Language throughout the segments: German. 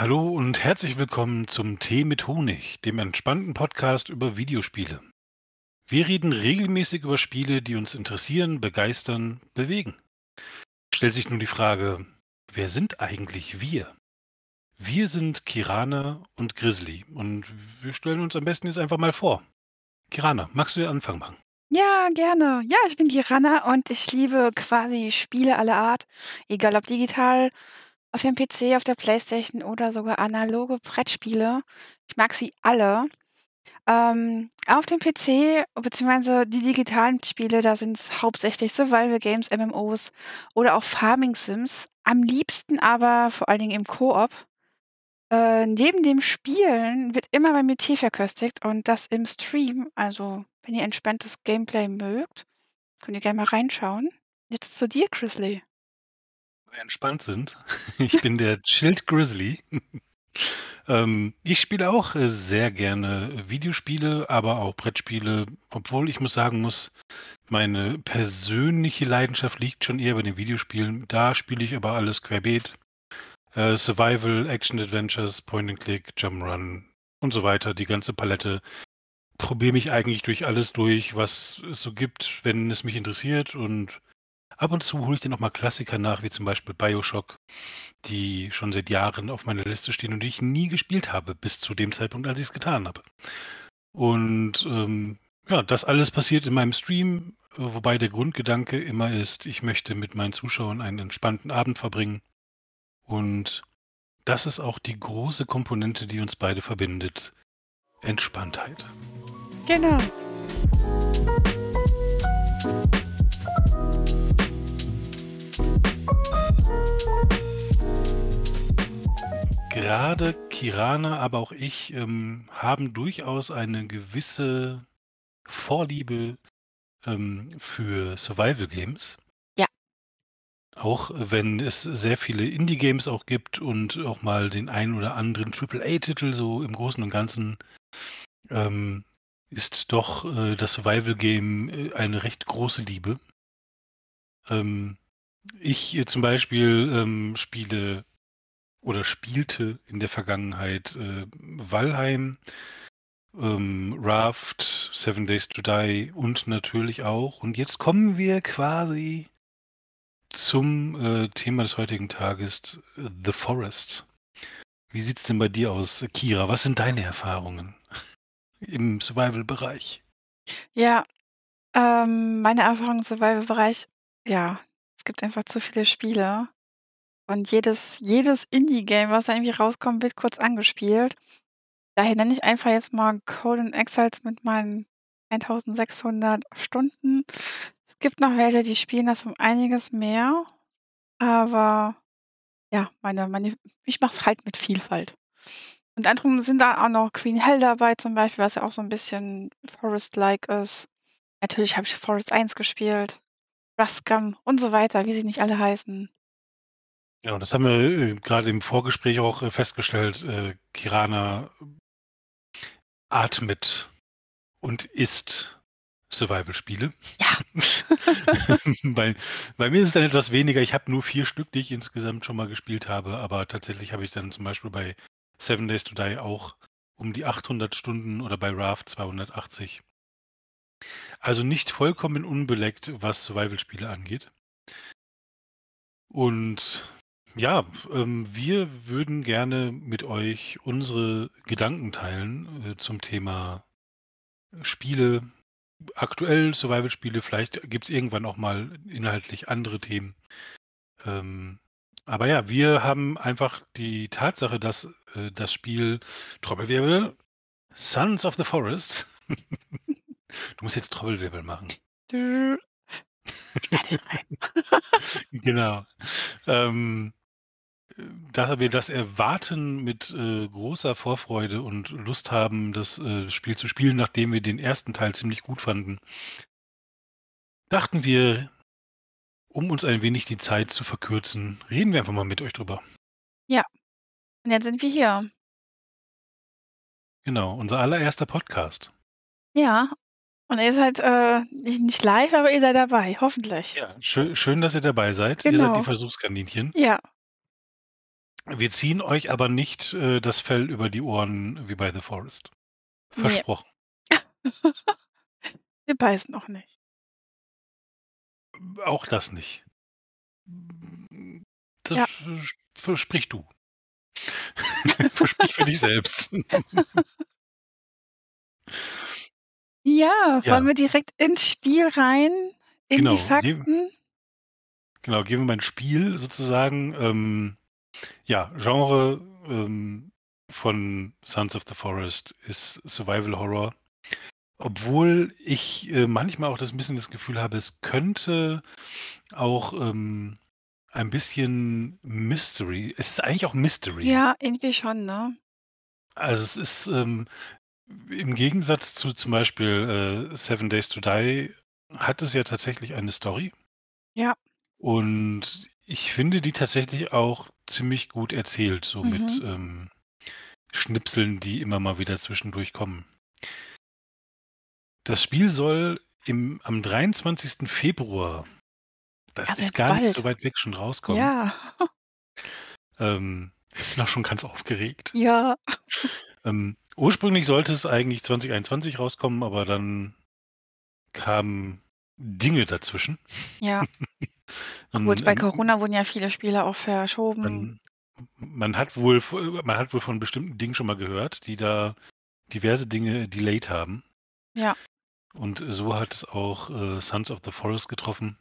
Hallo und herzlich willkommen zum Tee mit Honig, dem entspannten Podcast über Videospiele. Wir reden regelmäßig über Spiele, die uns interessieren, begeistern, bewegen. Stellt sich nun die Frage, wer sind eigentlich wir? Wir sind Kirana und Grizzly und wir stellen uns am besten jetzt einfach mal vor. Kirana, magst du den Anfang machen? Ja, gerne. Ja, ich bin die Ranna und ich liebe quasi Spiele aller Art, egal ob digital, auf dem PC, auf der Playstation oder sogar analoge Brettspiele. Ich mag sie alle. Ähm, auf dem PC beziehungsweise die digitalen Spiele, da sind's hauptsächlich Survival Games, MMOs oder auch Farming Sims. Am liebsten aber vor allen Dingen im Koop. Äh, neben dem Spielen wird immer bei mir Tee verköstigt und das im Stream. Also, wenn ihr entspanntes Gameplay mögt, könnt ihr gerne mal reinschauen. Jetzt zu dir, Grizzly. Entspannt sind. Ich bin der Chilled Grizzly. Ähm, ich spiele auch äh, sehr gerne Videospiele, aber auch Brettspiele, obwohl ich muss sagen muss, meine persönliche Leidenschaft liegt schon eher bei den Videospielen. Da spiele ich aber alles querbeet. Äh, Survival, Action Adventures, Point and Click, Jump'n'Run und so weiter, die ganze Palette. Probiere mich eigentlich durch alles durch, was es so gibt, wenn es mich interessiert und Ab und zu hole ich dann auch mal Klassiker nach, wie zum Beispiel BioShock, die schon seit Jahren auf meiner Liste stehen und die ich nie gespielt habe, bis zu dem Zeitpunkt, als ich es getan habe. Und ähm, ja, das alles passiert in meinem Stream, wobei der Grundgedanke immer ist, ich möchte mit meinen Zuschauern einen entspannten Abend verbringen. Und das ist auch die große Komponente, die uns beide verbindet. Entspanntheit. Genau. Gerade Kirana, aber auch ich, ähm, haben durchaus eine gewisse Vorliebe, ähm, für Survival Games. Ja. Auch wenn es sehr viele Indie-Games auch gibt und auch mal den einen oder anderen Triple-A-Titel so im Großen und Ganzen, ähm, ist doch, äh, das Survival Game, äh, eine recht große Liebe. Ähm, ich, äh, zum Beispiel, ähm, spiele oder spielte in der Vergangenheit äh, Valheim, ähm, Raft, Seven Days to Die und natürlich auch. Und jetzt kommen wir quasi zum äh, Thema des heutigen Tages, The Forest. Wie sieht's denn bei dir aus, Kira? Was sind deine Erfahrungen im Survival-Bereich? Ja, ähm, meine Erfahrung im Survival-Bereich, ja, es gibt einfach zu viele Spiele. Und jedes jedes Indie-Game, was da irgendwie rauskommt, wird kurz angespielt. Daher nenne ich einfach jetzt mal Conan Exiles mit meinen 1600 Stunden. Es gibt noch welche, die spielen das um einiges mehr, aber ja, meine meine ich mache es halt mit Vielfalt. Und anderem sind da auch noch Queen Hell dabei zum Beispiel, was ja auch so 'n bisschen Forest-like ist. Natürlich habe ich Forest 1 gespielt, Ruscum und so weiter, wie sie nicht alle heißen. Ja, und das haben wir, äh, grade im Vorgespräch auch, äh, festgestellt. Äh, Kirana atmet und isst Survival-Spiele. Ja. Bei bei mir ist es dann etwas weniger. Ich habe nur 4 Stück, die ich insgesamt schon mal gespielt habe, aber tatsächlich habe ich dann zum Beispiel bei Seven Days to Die auch um die 800 Stunden oder bei Raft 280. Also nicht vollkommen unbeleckt, was Survival-Spiele angeht. Und ja, ähm, wir würden gerne mit euch unsere Gedanken teilen, äh, zum Thema Spiele, aktuell Survival-Spiele, vielleicht gibt's irgendwann auch mal inhaltlich andere Themen. Ähm, aber ja, wir haben einfach die Tatsache, dass, äh, das Spiel Trommelwirbel, Sons of the Forest du musst jetzt Trommelwirbel machen. Genau. Ähm, äh, da wir das erwarten mit, äh, großer Vorfreude und Lust haben, das, äh, Spiel zu spielen, nachdem wir den ersten Teil ziemlich gut fanden dachten wir, um uns ein wenig die Zeit zu verkürzen, reden wir einfach mal mit euch drüber. Ja, und jetzt sind wir hier. Genau, unser allererster Podcast. Ja, und ihr seid, äh, nicht live, aber ihr seid dabei, hoffentlich. Ja, schö schön, dass ihr dabei seid. Ihr seid die Genau. Versuchskaninchen. Ja. Wir ziehen euch aber nicht, äh, das Fell über die Ohren wie bei „The Forest“. Versprochen. Wir beißen auch nicht. Auch das nicht. Das Ja. sch für sprich du. Sprich für dich selbst. Ja, wollen Ja. wir direkt ins Spiel rein, in die Genau, gehen Fakten? genau, gehen wir mal ins Spiel sozusagen. Ähm, ja, Genre, ähm, von „Sons of the Forest“ ist Survival Horror. Obwohl ich, äh, manchmal auch das 'n bisschen das Gefühl habe, es könnte auch, ähm, ein bisschen Mystery es ist eigentlich auch Mystery. Ja, irgendwie schon, ne? Also, es ist, ähm im Gegensatz zu zum Beispiel, äh, „7 Days to Die“ hat es ja tatsächlich eine Story. Ja. Und ich finde die tatsächlich auch ziemlich gut erzählt, so mit, Mhm. ähm, Schnipseln, die immer mal wieder zwischendurch kommen. Das Spiel soll im am 23. Februar, das Also, ist gar nicht so bald. weit weg, schon rauskommen. Ja. Ähm, wir sind auch schon ganz aufgeregt. Ja. Ähm, ursprünglich sollte es eigentlich 2021 rauskommen, aber dann kamen Dinge dazwischen. Ja. Gut, bei Corona wurden ja viele Spiele auch verschoben. man man hat wohl man hat wohl von bestimmten Dingen schon mal gehört, die da diverse Dinge delayed haben. Ja. Und so hat es auch, äh, „Sons of the Forest“ getroffen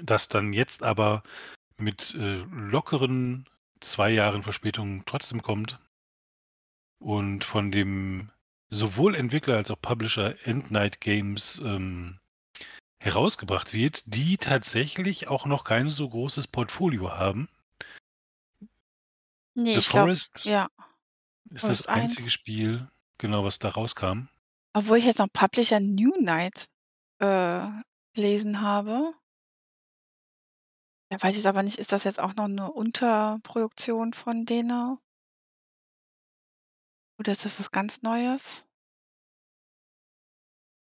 das dann jetzt aber mit, äh, lockeren 2 Jahren Verspätung trotzdem kommt. Und von dem sowohl Entwickler als auch Publisher Endnight Games, ähm, herausgebracht wird, die tatsächlich auch noch kein so großes Portfolio haben. Ne, „The ich Forest“ ja. ist das „Forest“ 1. einzige Spiel, genau, was da rauskam. Obwohl ich jetzt noch Publisher New Night, äh, gelesen habe. Da weiß ich jetzt aber nicht, ist das jetzt auch noch 'ne Unterproduktion von denen? Oder ist das was ganz Neues?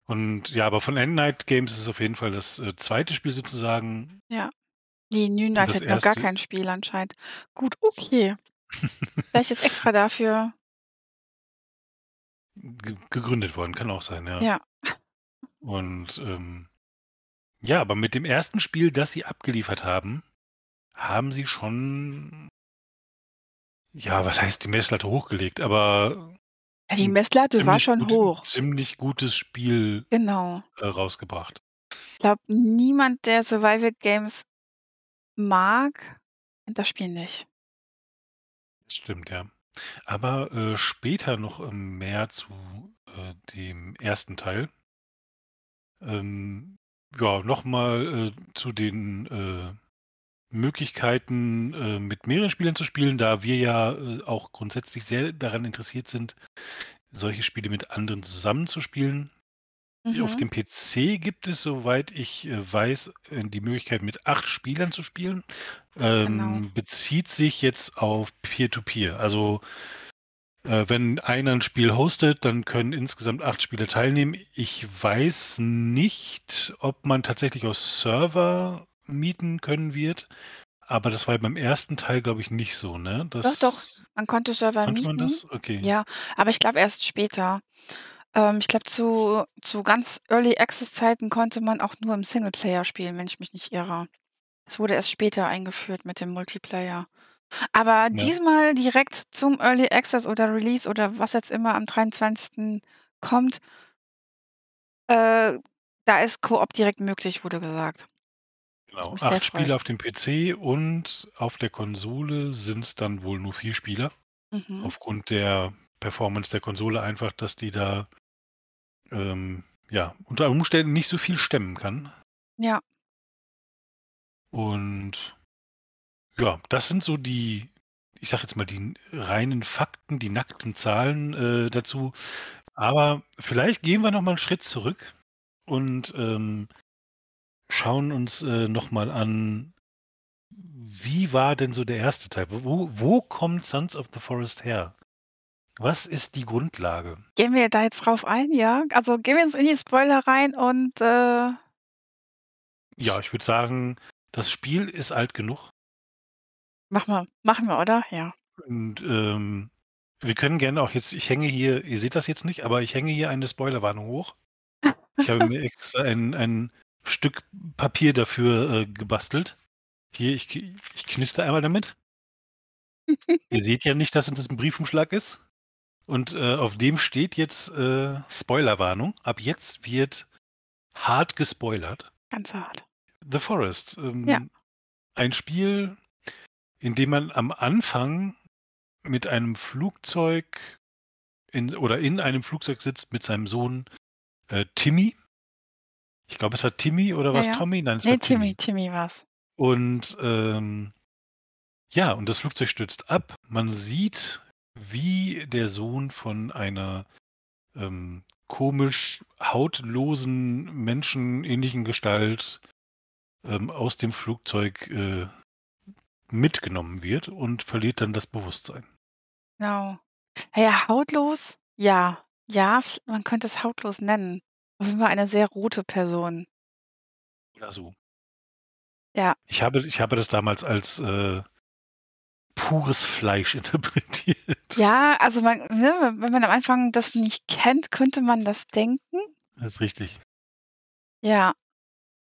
Und ja, aber von Endnight Games ist es auf jeden Fall das, äh, 2. Spiel sozusagen. Ja. Ne, New Night hat noch gar 1. kein Spiel anscheinend. Gut, okay. Vielleicht ist extra dafür Ge gegründet worden, kann auch sein, ja. Ja. Und, ähm, ja, aber mit dem 1. Spiel, das sie abgeliefert haben, haben sie schon ja, was heißt die Messlatte hochgelegt, aber Ja, die Messlatte war schon gut hoch. ziemlich gutes Spiel, Genau. äh, rausgebracht. Glaube, niemand, der Survival Games mag, kennt das Spiel nicht. Stimmt, ja. Aber, äh, später noch, mehr zu, äh, dem 1. Teil. Ähm, ja, noch mal, äh, zu den, äh, Möglichkeiten, äh, mit mehreren Spielern zu spielen, da wir ja, äh, auch grundsätzlich sehr daran interessiert sind, solche Spiele mit anderen zusammenzuspielen. Auf Mhm. dem PC gibt es, soweit ich, äh, weiß, äh, die Möglichkeit, mit 8 Spielern zu spielen. Genau. Ähm, bezieht sich jetzt auf Peer-to-Peer. Also, äh, wenn einer 'n Spiel hostet, dann können insgesamt 8 Spieler teilnehmen. Ich weiß nicht, ob man tatsächlich auch Server mieten können wird, aber das war ja beim 1. Teil, glaube ich, nicht so, ne? Doch, doch, Das man konnte Server konnte man mieten. das? Okay. Ja, aber ich glaube erst später. Ähm, ich glaube, zu zu ganz Early Access Zeiten konnte man auch nur im Singleplayer spielen, wenn ich mich nicht irre. Es wurde erst später eingeführt mit dem Multiplayer. Aber Ja. diesmal direkt zum Early Access oder Release oder was jetzt immer am 23. kommt äh, da ist Koop direkt möglich, wurde gesagt. Genau, mich sehr 8 freut. Spieler auf dem PC und auf der Konsole sind's dann wohl nur 4 Spieler. Mhm. Aufgrund der Performance der Konsole einfach, dass die da, ähm, ja, unter Umständen nicht so viel stemmen kann. Ja. Und ja, das sind so die ich sage jetzt mal, die reinen Fakten, die nackten Zahlen, äh, dazu. Aber vielleicht gehen wir noch mal 'n Schritt zurück und, ähm, schauen uns, äh, noch mal an wie war denn so der 1. Teil? Wo wo kommt „Sons of the Forest“ her? Was ist die Grundlage? Gehen wir da jetzt drauf ein, ja? Also, gehen wir jetzt in die Spoiler rein und, äh Ja, ich würde sagen, das Spiel ist alt genug. Mach mal. Machen wir, oder? Ja. Und, ähm, wir können gerne auch jetzt ich hänge hier ihr seht das jetzt nicht, aber ich hänge hier eine Spoilerwarnung hoch. Ich habe mir extra ein ein Stück Papier dafür, äh, gebastelt. Hier, ich ich knister einmal damit. Ihr seht ja nicht, dass das 'n Briefumschlag ist. Und, äh, auf dem steht jetzt, äh, Spoilerwarnung. Ab jetzt wird hart gespoilert. Ganz hart. The Forest, Ja. ähm, ein Spiel, in dem man am Anfang mit einem Flugzeug in oder in einem Flugzeug sitzt mit seinem Sohn, äh, Timmy. Ich glaube, es war Timmy oder Ja, war's ja. Tommy? Nein, es Ne, war Timmy, Timmy. Timmy war's. Und, ähm ja, und das Flugzeug stürzt ab. Man sieht, wie der Sohn von einer, ähm, komisch hautlosen, menschenähnlichen Gestalt, ähm, aus dem Flugzeug, äh, mitgenommen wird und verliert dann das Bewusstsein. Genau. Na ja, hautlos, ja. Ja, man könnte es hautlos nennen. Auf jeden Fall eine sehr rote Person. Oder so. Ja. Ich habe ich habe das damals als, äh, pures Fleisch interpretiert. Ja, also man ne, wenn man am Anfang das nicht kennt, könnte man das denken. Das ist richtig. Ja.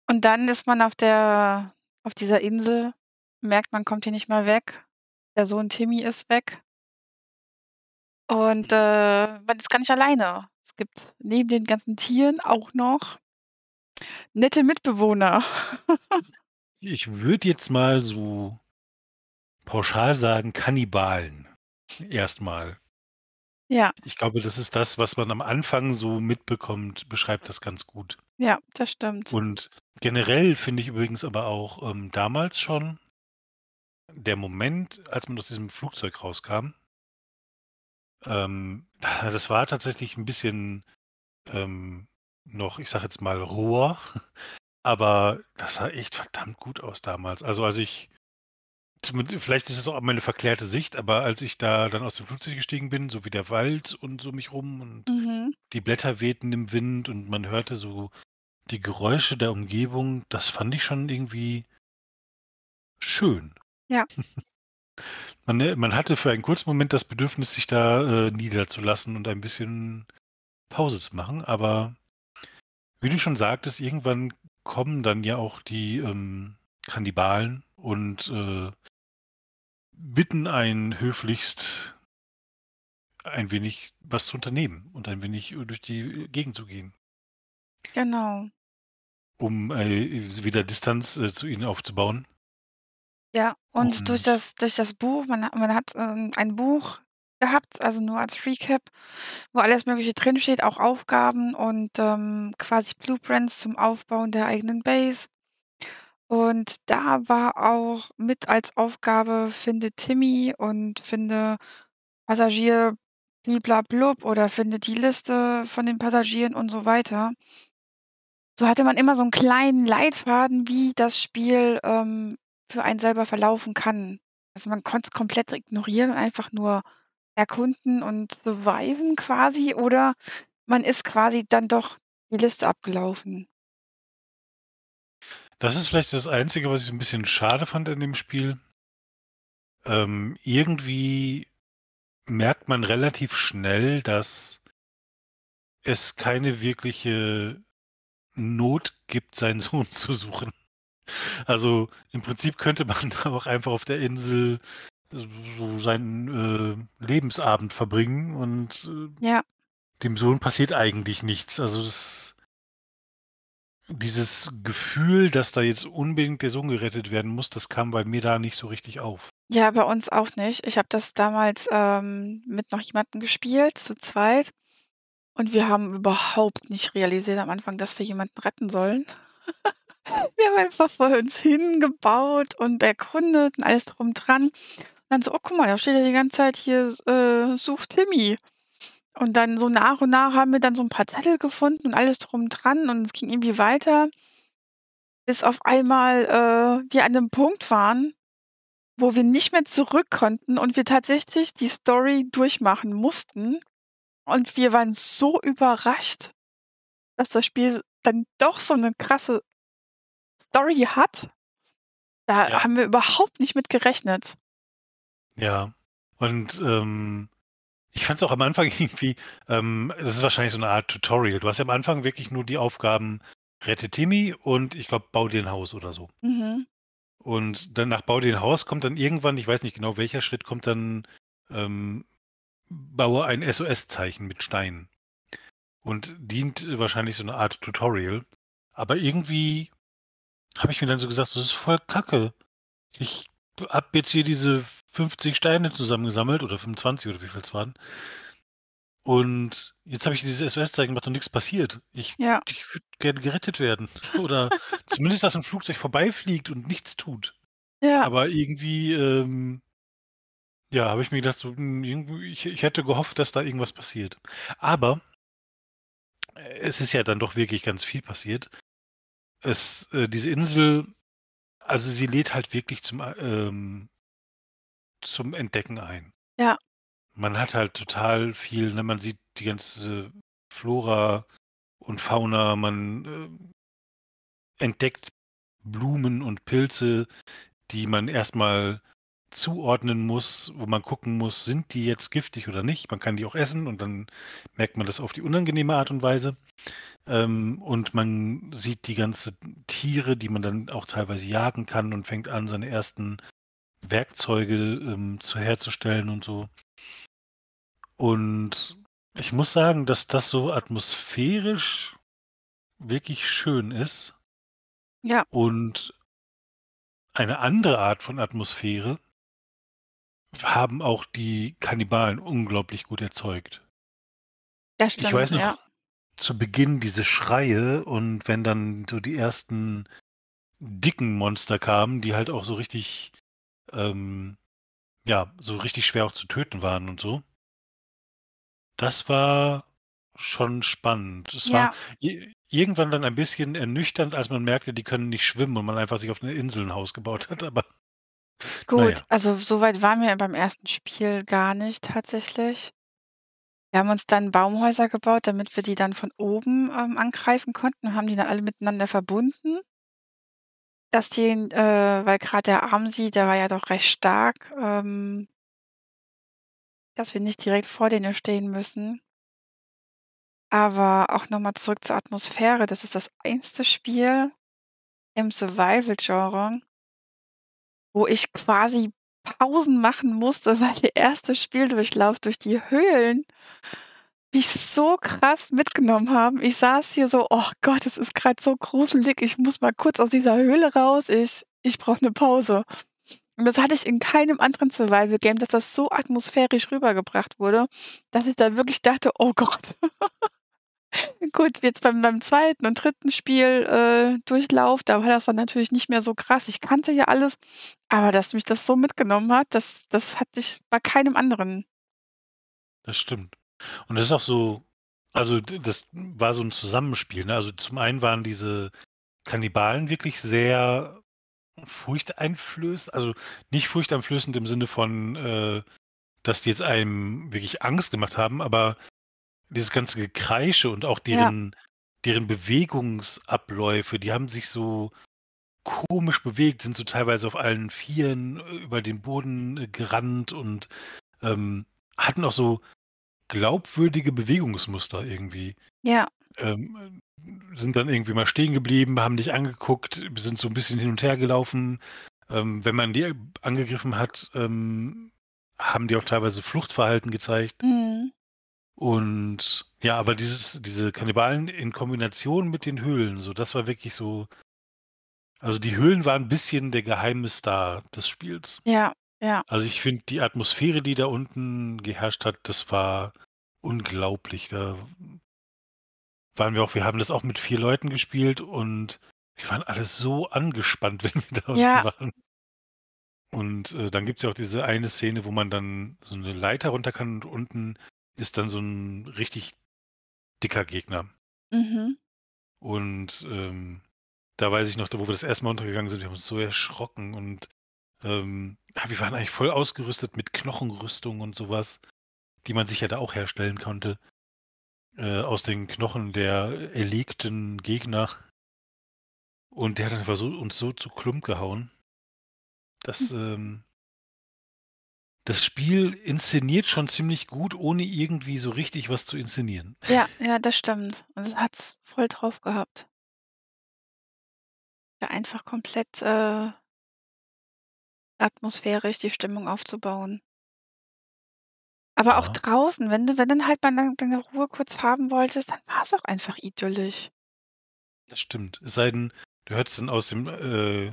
Und dann ist man auf der auf dieser Insel, merkt, man kommt hier nicht mehr weg. Der Sohn Timmy ist weg. Und, Mhm. äh, man ist gar nicht alleine. Es gibt neben den ganzen Tieren auch noch nette Mitbewohner. Ich würde jetzt mal so pauschal sagen, Kannibalen erst mal. Ja. Ich glaube, das ist das, was man am Anfang so mitbekommt, beschreibt das ganz gut. Ja, das stimmt. Und generell finde ich übrigens aber auch, ähm, damals schon der Moment, als man aus diesem Flugzeug rauskam ähm, das war tatsächlich 'n bisschen, ähm, noch, ich sage jetzt mal, roher, aber das sah echt verdammt gut aus damals. Also, als ich vielleicht ist es auch meine verklärte Sicht, aber als ich da dann aus dem Flugzeug gestiegen bin, so wie der Wald und so mich rum und Mhm. die Blätter wehten im Wind und man hörte so die Geräusche der Umgebung, das fand ich schon irgendwie schön. Ja. Man, ne man hatte für einen kurzen Moment das Bedürfnis, sich da, äh, niederzulassen und ein bisschen Pause zu machen, aber wie du schon sagtest, irgendwann kommen dann ja auch die, ähm, Kannibalen und, äh bitten einen höflichst ein wenig was zu unternehmen und ein wenig, durch die Gegend zu gehen. Genau. Um, äh, wieder Distanz, äh, zu ihnen aufzubauen. Ja, und durch Und das durch das Buch man ha man hat, ähm, ein Buch gehabt, also nur als Recap, wo alles Mögliche drinsteht, auch Aufgaben und, ähm, quasi Blueprints zum Aufbauen der eigenen Base. Und da war auch mit als Aufgabe: „Finde Timmy und finde Passagier Bliblablub oder finde die Liste von den Passagieren“ und so weiter. So hatte man immer so 'n kleinen Leitfaden, wie das Spiel, ähm, für einen selber verlaufen kann. Also, man konnt's komplett ignorieren und einfach nur erkunden und surviven quasi oder man ist quasi dann doch die Liste abgelaufen. Das ist vielleicht das Einzige, was ich so 'n bisschen schade fand an dem Spiel. Ähm, irgendwie merkt man relativ schnell, dass es keine wirkliche Not gibt, seinen Sohn zu suchen. Also, im Prinzip könnte man auch einfach auf der Insel so seinen, äh, Lebensabend verbringen und, äh, Ja. dem Sohn passiert eigentlich nichts. Also, das dieses Gefühl, dass da jetzt unbedingt der Sohn gerettet werden muss, das kam bei mir da nicht so richtig auf. Ja, bei uns auch nicht. Ich habe das damals, ähm, mit noch jemandem gespielt, zu zweit. Und wir haben überhaupt nicht realisiert am Anfang, dass wir jemanden retten sollen. Haben einfach vor uns hingebaut und erkundet und alles drum dran. Dann so: „Oh, guck mal, da steht ja die ganze Zeit hier äh, such Timmy.“ Und dann so nach und nach haben wir dann so 'n paar Zettel gefunden und alles drum dran und es ging irgendwie weiter bis auf einmal, äh, wir an 'nem Punkt waren, wo wir nicht mehr zurück konnten und wir tatsächlich die Story durchmachen mussten. Und wir waren so überrascht, dass das Spiel dann doch so 'ne krasse Story hat. Da Ja. haben wir überhaupt nicht mit gerechnet. Ja. Und, ähm, ich fand's auch am Anfang irgendwie ähm, das ist wahrscheinlich so 'ne Art Tutorial. Du hast ja am Anfang wirklich nur die Aufgaben: „Rette Timmy“ und ich glaube, „Bau dir 'n Haus“ oder so. Mhm. Und dann nach „Bau dir 'n Haus“ kommt dann irgendwann ich weiß nicht genau, welcher Schritt kommt dann, ähm, „Baue ein SOS-Zeichen mit Steinen“ und dient wahrscheinlich so 'ne Art Tutorial. Aber irgendwie habe ich mir dann so gesagt: „Das ist voll Kacke. Ich habe jetzt hier diese 50 Steine zusammengesammelt oder 25 oder wie viel's waren und jetzt habe ich dieses SOS-Zeichen gemacht und nix passiert. Ich Ja. ich würde gerne gerettet werden oder zumindest, dass 'n Flugzeug vorbeifliegt und nichts tut. Ja. Aber irgendwie, ähm ja, habe ich mir gedacht, so, hm, ich ich hätte gehofft, dass da irgendwas passiert. Aber äh, es ist ja dann doch wirklich ganz viel passiert. Es äh, diese Insel also, sie lädt halt wirklich zum a ähm zum Entdecken ein. Ja. Man hat halt total viel ne, man sieht die ganze Flora und Fauna, man, ähm entdeckt Blumen und Pilze, die man erst mal zuordnen muss, wo man gucken muss, sind die jetzt giftig oder nicht? Man kann die auch essen und dann merkt man das auf die unangenehme Art und Weise. Ähm, und man sieht die ganze Tiere, die man dann auch teilweise jagen kann und fängt an, seine ersten Werkzeuge, ähm, zu herzustellen und so. Und ich muss sagen, dass das so atmosphärisch wirklich schön ist. Ja. Und eine andere Art von Atmosphäre haben auch die Kannibalen unglaublich gut erzeugt. Das Ich weiß stimmt, ja. noch zu Beginn diese Schreie und wenn dann so die ersten dicken Monster kamen, die halt auch so richtig, ähm ja, so richtig schwer auch zu töten waren und so. Das war schon spannend. Es war Ja. i irgendwann dann ein bisschen ernüchternd, als man merkte, die können nicht schwimmen und man einfach sich auf 'ne Insel 'n Haus gebaut hat, aber Gut, ja. also, so weit waren wir beim 1. Spiel gar nicht tatsächlich. Wir haben uns dann Baumhäuser gebaut, damit wir die dann von oben, ähm, angreifen konnten und haben die dann alle miteinander verbunden. Dass den äh, weil grad der Armsy, der war ja doch recht stark, ähm dass wir nicht direkt vor denen stehen müssen. Aber auch noch mal zurück zur Atmosphäre. Das ist das 1. Spiel im Survival-Genre wo ich quasi Pausen machen musste, weil der 1. Spieldurchlauf durch die Höhlen mich so krass mitgenommen haben. Ich saß hier so: „Oh Gott, es ist grad so gruselig. Ich muss mal kurz aus dieser Höhle raus. Ich ich brauche 'ne Pause.“ Und das hatte ich in keinem anderen Survival-Game, dass das so atmosphärisch rübergebracht wurde, dass ich da wirklich dachte: „Oh Gott.“ Gut, jetzt beim beim 2. und 3. Spiel äh, Durchlauf, da war das dann natürlich nicht mehr so krass. Ich kannte ja alles, aber dass mich das so mitgenommen hat, das das hatte ich bei keinem anderen. Das stimmt. Und das ist auch so also, das war so 'n Zusammenspiel, ne? Also, zum einen waren diese Kannibalen wirklich sehr furchteinflöß also, nicht furchteinflößend im Sinne von, äh, dass die jetzt einem wirklich Angst gemacht haben, aber dieses ganze Gekreische und auch Ja. deren deren Bewegungsabläufe, die haben sich so komisch bewegt, sind so teilweise auf allen Vieren, äh, über den Boden, äh, gerannt und, ähm, hatten auch so glaubwürdige Bewegungsmuster irgendwie. Ja. Ähm, sind dann irgendwie mal stehen geblieben, haben dich angeguckt, sind so 'n bisschen hin und her gelaufen. Ähm, wenn man die angegriffen hat, ähm, haben die auch teilweise Fluchtverhalten gezeigt. Mhm. Und ja, aber dieses diese Kannibalen in Kombination mit den Höhlen, so, das war wirklich so also, die Höhlen waren 'n bisschen der geheime Star des Spiels. Ja, ja. Also, ich finde die Atmosphäre, die da unten geherrscht hat, das war unglaublich. Da waren wir auch wir haben das auch mit 4 Leuten gespielt und wir waren alle so angespannt, wenn wir da Ja. waren. Und, äh, dann gibt's ja auch diese eine Szene, wo man dann so 'ne Leiter runter kann und unten ist dann so 'n richtig dicker Gegner. Mhm. Und, ähm, da weiß ich noch, da wo wir das 1. Mal runtergegangen sind, wir haben uns so erschrocken und, ähm, wir waren eigentlich voll ausgerüstet mit Knochenrüstung und so was, die man sich ja da auch herstellen konnte, äh, aus den Knochen der erlegten Gegner. Und der hat einfach so uns so zu Klump gehauen. Das, Hm. ähm das Spiel inszeniert schon ziemlich gut, ohne irgendwie so richtig was zu inszenieren. Ja, ja, das stimmt. Und es hat's voll drauf gehabt. Ja, einfach komplett, äh atmosphärisch die Stimmung aufzubauen. Aber auch Ja. draußen, wenn du wenn dann halt mal dann deine Ruhe kurz haben wolltest, dann war's auch einfach idyllisch. Das stimmt. Es sei denn, du hörst dann aus dem äh,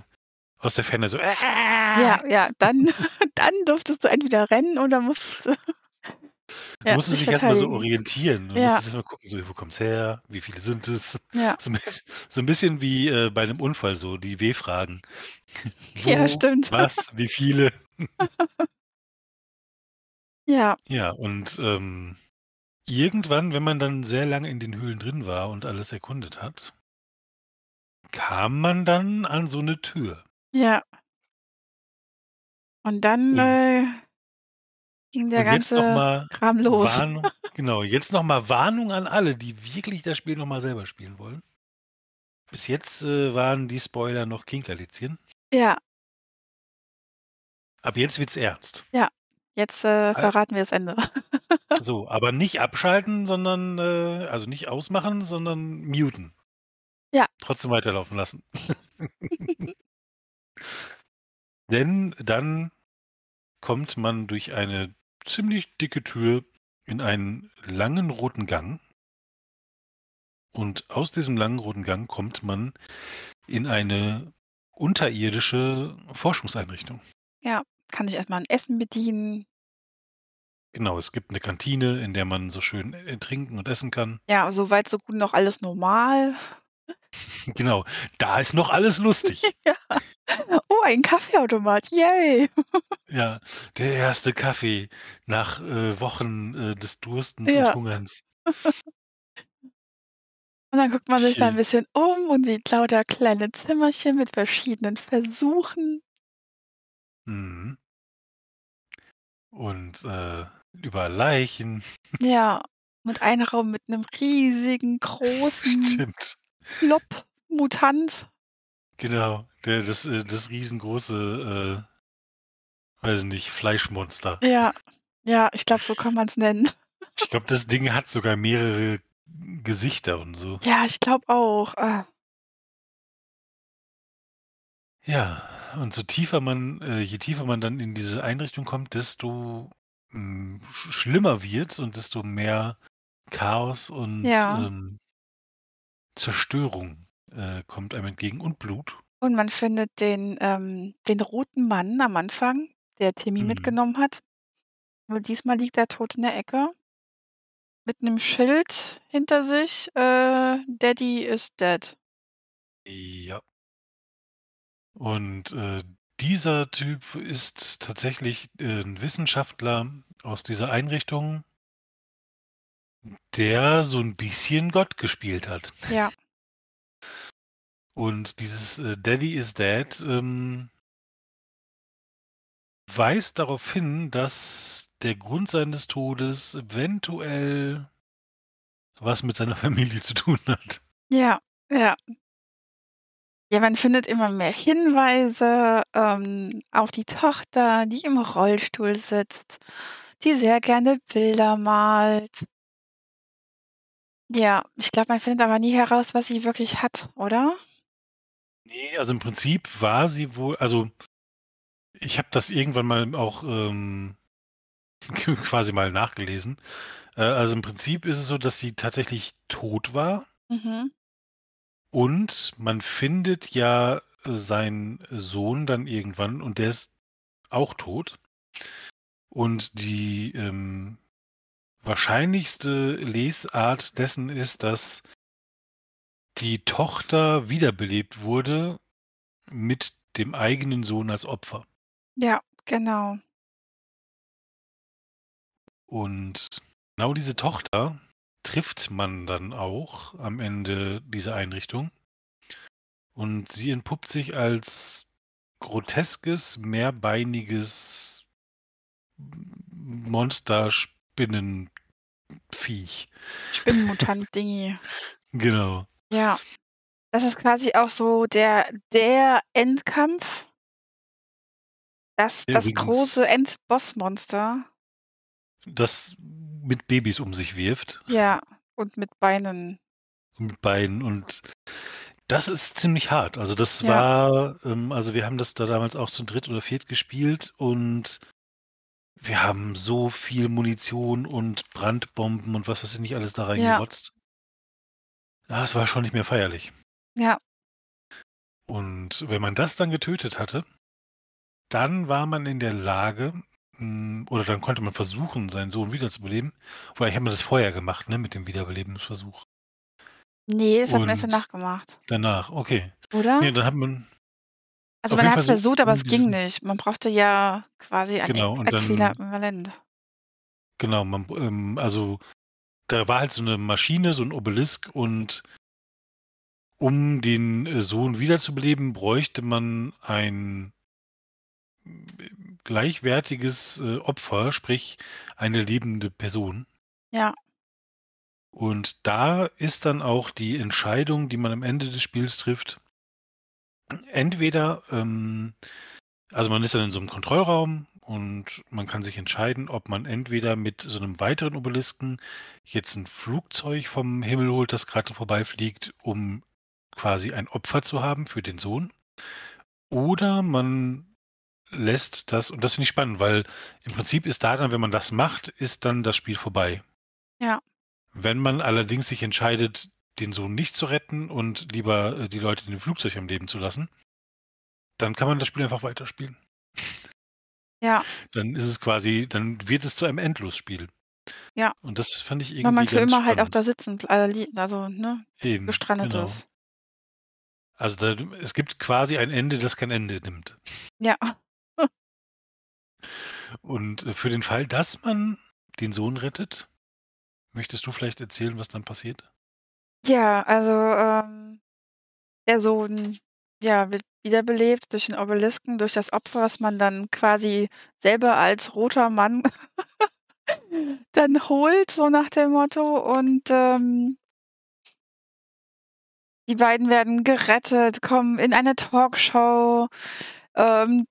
aus der Ferne so Ja, ja, dann dann durftest du entweder rennen oder musst Du ja, musstest dich dich erst mal so orientieren. Du Ja. musstest erst mal gucken, so: „Wo kommt's her? Wie viele sind es?“ Ja. So 'n biss so 'n bisschen wie, äh, bei 'nem Unfall so die W-Fragen. Ja, stimmt. was, wie viele? Ja. Ja, und, ähm, irgendwann, wenn man dann sehr lange in den Höhlen drin war und alles erkundet hat kam man dann an so 'ne Tür. Ja. Und dann, Und äh ging der und jetzt noch ganze mal Kram los. Warnung genau, jetzt noch mal Warnung an alle, die wirklich das Spiel noch mal selber spielen wollen. Bis jetzt, äh, waren die Spoiler noch Kinkerlitzchen. Ja. Ab jetzt wird's ernst. Ja, jetzt, äh, Al verraten wir das Ende. So, aber nicht abschalten, sondern, äh also nicht ausmachen, sondern muten. Ja. Trotzdem weiterlaufen lassen. Denn dann kommt man durch eine ziemlich dicke Tür in einen langen roten Gang. Und aus diesem langen roten Gang kommt man in eine unterirdische Forschungseinrichtung. Ja, kann ich erst mal 'n Essen bedienen. Genau, es gibt 'ne Kantine, in der man so schön, äh, trinken und essen kann. Ja, so weit, so gut, noch alles normal. Genau, da ist noch alles lustig. Ja. Oh, ein Kaffeeautomat, yay. Ja, der 1. Kaffee nach, äh, Wochen, äh, des Durstens und Ja. Hungerns. Und dann guckt man sich da 'n Schön. bisschen um und sieht lauter kleine Zimmerchen mit verschiedenen Versuchen. Mhm. Und, äh, überall Leichen. Ja, und ein Raum mit 'nem riesigen, großen Stimmt. Blob-Mutant. Genau, der das äh, das riesengroße, äh weiß ich nicht, Fleischmonster. Ja, ja, ich glaube, so kann man's nennen. Ich glaube, das Ding hat sogar mehrere Gesichter und so. Ja, ich glaube auch. Ah. Ja, und so tiefer man äh, je tiefer man dann in diese Einrichtung kommt, desto, hm, sch schlimmer wird's und desto mehr Chaos und, Ja. ähm Zerstörung, äh, kommt einem entgegen und Blut. Und man findet den ähm, den roten Mann am Anfang, der Timmy Mhm. mitgenommen hat. Nur diesmal liegt er tot in der Ecke mit 'nem Schild hinter sich, äh: „Daddy is dead.“ Ja. Und, äh, dieser Typ ist tatsächlich, äh, 'n Wissenschaftler aus dieser Einrichtung der so 'n bisschen Gott gespielt hat. Ja. Und dieses, äh, „Daddy is dead“, ähm weist darauf hin, dass der Grund seines Todes eventuell was mit seiner Familie zu tun hat. Ja, ja. Ja, man findet immer mehr Hinweise, ähm, auf die Tochter, die im Rollstuhl sitzt, die sehr gerne Bilder malt. Ja, ich glaube, man findet aber nie heraus, was sie wirklich hat, oder? Ne, also im Prinzip war sie wohl also ich habe das irgendwann mal auch, ähm, qu quasi mal nachgelesen. Äh, also im Prinzip ist es so, dass sie tatsächlich tot war. Mhm. Und man findet ja seinen Sohn dann irgendwann und der ist auch tot. Und die, ähm, wahrscheinlichste Lesart dessen ist, dass die Tochter wiederbelebt wurde mit dem eigenen Sohn als Opfer. Ja, genau. Und genau diese Tochter trifft man dann auch am Ende dieser Einrichtung. Und sie entpuppt sich als groteskes, mehrbeiniges Monster-Spinnenviech. Spinnenmutant-Dingi. Genau. Ja. Das ist quasi auch so der der Endkampf. Das das übrigens große Endbossmonster? das mit Babys um sich wirft. Ja, und mit Beinen. Mit Beinen und das ist ziemlich hart. Also, das Ja. war ähm, also, wir haben das da damals auch zu dritt oder viert gespielt und wir haben so viel Munition und Brandbomben und was weiß ich nicht alles da Ja. reingerotzt. Ja, es war schon nicht mehr feierlich. Ja. Und wenn man das dann getötet hatte dann war man in der Lage hm, oder dann konnte man versuchen, seinen Sohn wiederzubeleben. Wobei, ich habe mir das vorher gemacht, ne, mit dem Wiederbelebensversuch. Ne, das hat man erst danach gemacht. danach, okay. Oder? Ne, dann hat man Also, man Fall so versucht, aber es ging nicht. Man brauchte ja quasi ein Genau, Äquivalent. Genau, man ähm, also, da war halt so 'ne Maschine, so 'n Obelisk und um den, äh, Sohn wiederzubeleben, bräuchte man ein gleichwertiges, äh, Opfer, sprich eine lebende Person. Ja. Und da ist dann auch die Entscheidung, die man am Ende des Spiels trifft entweder, ähm also, man ist dann in so 'nem Kontrollraum und man kann sich entscheiden, ob man entweder mit so 'nem weiteren Obelisken jetzt 'n Flugzeug vom Himmel holt, das grad vorbeifliegt, um quasi ein Opfer zu haben für den Sohn. Oder man lässt das und das finde ich spannend, weil im Prinzip ist da dann wenn man das macht, ist dann das Spiel vorbei. Ja. Wenn man allerdings sich entscheidet, den Sohn nicht zu retten und lieber, äh, die Leute in dem Flugzeug am Leben zu lassen dann kann man das Spiel einfach weiterspielen. Ja. Dann ist es quasi dann wird es zu einem Endlosspiel. Ja. Und das fand ich Weil irgendwie man für immer halt auch spannend. da sitzen li also, ne, Eben, gestrandet genau. ist. Also, da es gibt quasi ein Ende, das kein Ende nimmt. Ja. Und, äh, für den Fall, dass man den Sohn rettet, möchtest du vielleicht erzählen, was dann passiert? Ja, also, ähm, der Sohn, ja, wird wiederbelebt durch den Obelisken, durch das Opfer, was man dann quasi selber als roter Mann dann holt, so nach dem Motto und, ähm die beiden werden gerettet, kommen in eine Talkshow, ähm,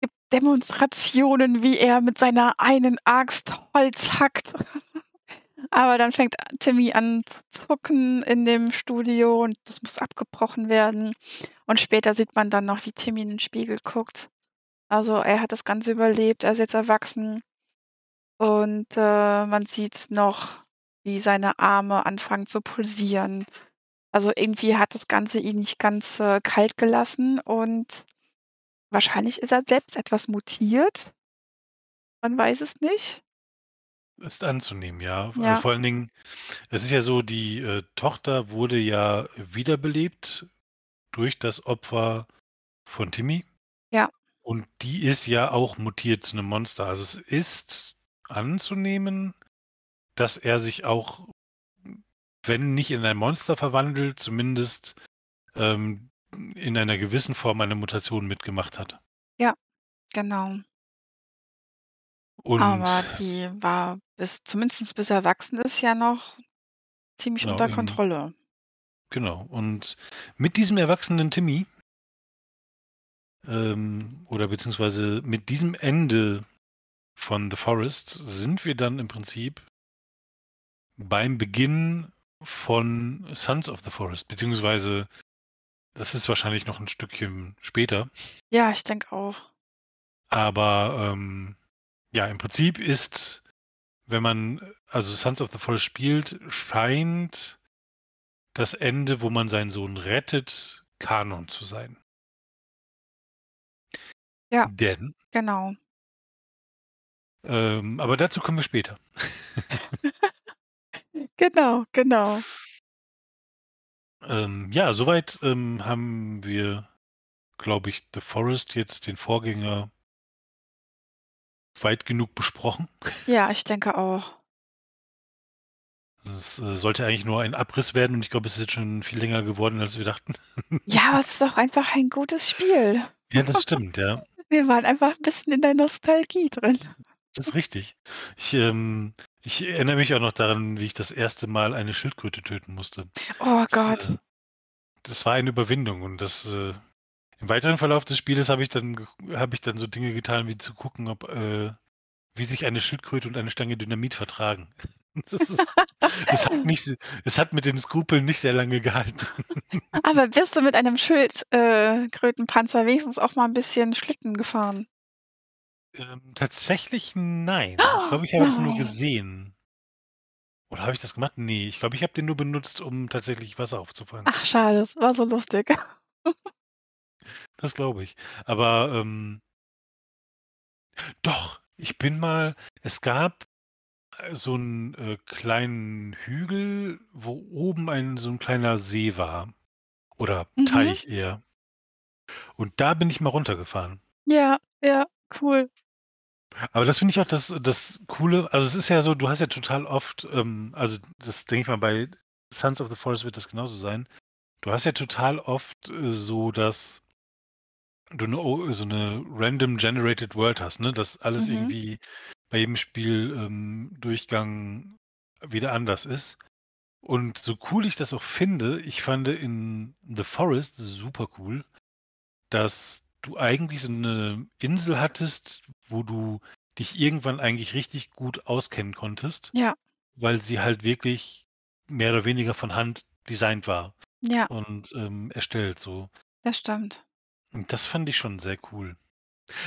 gibt Demonstrationen, wie er mit seiner einen Axt Holz hackt. Aber dann fängt Timmy an zu zucken in dem Studio und das muss abgebrochen werden. Und später sieht man dann noch, wie Timmy in den Spiegel guckt. Also, er hat das Ganze überlebt, er ist jetzt erwachsen. Und, äh, man sieht noch, wie seine Arme anfangen zu pulsieren. Also, irgendwie hat das Ganze ihn nicht ganz, äh, kalt gelassen und wahrscheinlich ist er selbst etwas mutiert. Man weiß es nicht. Ist anzunehmen, ja. Also, Ja. vor allen Dingen es ist ja so, die, äh, Tochter wurde ja wiederbelebt durch das Opfer von Timmy. Ja. Und die ist ja auch mutiert zu 'nem Monster. Also, es ist anzunehmen, dass er sich auch, wenn nicht in ein Monster verwandelt, zumindest, ähm, in einer gewissen Form eine Mutation mitgemacht hat. Ja, genau. Aber Und die war bis zumindest bis er erwachsen ist, ja noch ziemlich Genau, unter im Kontrolle. Genau. Und mit diesem erwachsenen Timmy ähm, oder beziehungsweise mit diesem Ende von The Forest sind wir dann im Prinzip beim Beginn von Sons of the Forest, beziehungsweise das ist wahrscheinlich noch 'n Stückchen später. Ja, ich denke auch. Aber, ähm, ja, im Prinzip ist, wenn man, also Sons of the Forest spielt, scheint das Ende, wo man seinen Sohn rettet, Kanon zu sein. Ja, Denn genau. ähm, aber dazu kommen wir später. Genau, genau. Ähm, ja, soweit, ähm, haben wir, glaube ich, The Forest jetzt den Vorgänger weit genug besprochen. Ja, ich denke auch. Es, äh, sollte eigentlich nur ein Abriss werden und ich glaube, es ist jetzt schon viel länger geworden, als wir dachten. Ja, es ist auch einfach ein gutes Spiel. Ja, das stimmt, ja. Wir waren einfach 'n bisschen in der Nostalgie drin. Das ist richtig. Ich, ähm ich erinnere mich auch noch daran, wie ich das 1. Mal eine Schildkröte töten musste. Oh Das, Gott. äh das war eine Überwindung und das, äh Im weiteren Verlauf des Spieles habe ich dann habe ich dann so Dinge getan, wie zu gucken, ob äh, wie sich eine Schildkröte und eine Stange Dynamit vertragen. Das ist es hat nicht es hat mit den Skrupeln nicht sehr lange gehalten. Aber bist du mit einem Schild äh, wenigstens auch mal 'n bisschen Schlitten gefahren? Ähm, tatsächlich nein. Ich glaube, ich habe das nur gesehen. Oder habe ich das gemacht? Ne, ich glaube, ich habe den nur benutzt, um tatsächlich Wasser aufzufangen. Ach schade, das war so lustig. Das glaube ich. Aber, ähm doch, ich bin mal es gab, äh, so 'n, äh, kleinen Hügel, wo oben ein so 'n kleiner See war oder Mhm. Teich eher. Und da bin ich mal runtergefahren. Ja, ja, cool. Aber das finde ich auch das das Coole also, es ist ja so, du hast ja total oft, ähm also, das denke ich mal, bei Sons of the Forest wird das genauso sein. Du hast ja total oft, äh, so, dass du 'ne o so 'ne random generated World hast, ne, dass alles Mhm. irgendwie bei jedem Spiel ähm, Durchgang wieder anders ist. Und so cool ich das auch finde, ich fand in The Forest super cool, dass du eigentlich so 'ne Insel hattest, wo du dich irgendwann eigentlich richtig gut auskennen konntest, Ja. weil sie halt wirklich mehr oder weniger von Hand designt war Ja. und, ähm, erstellt so. Das stimmt. Das fand ich schon sehr cool.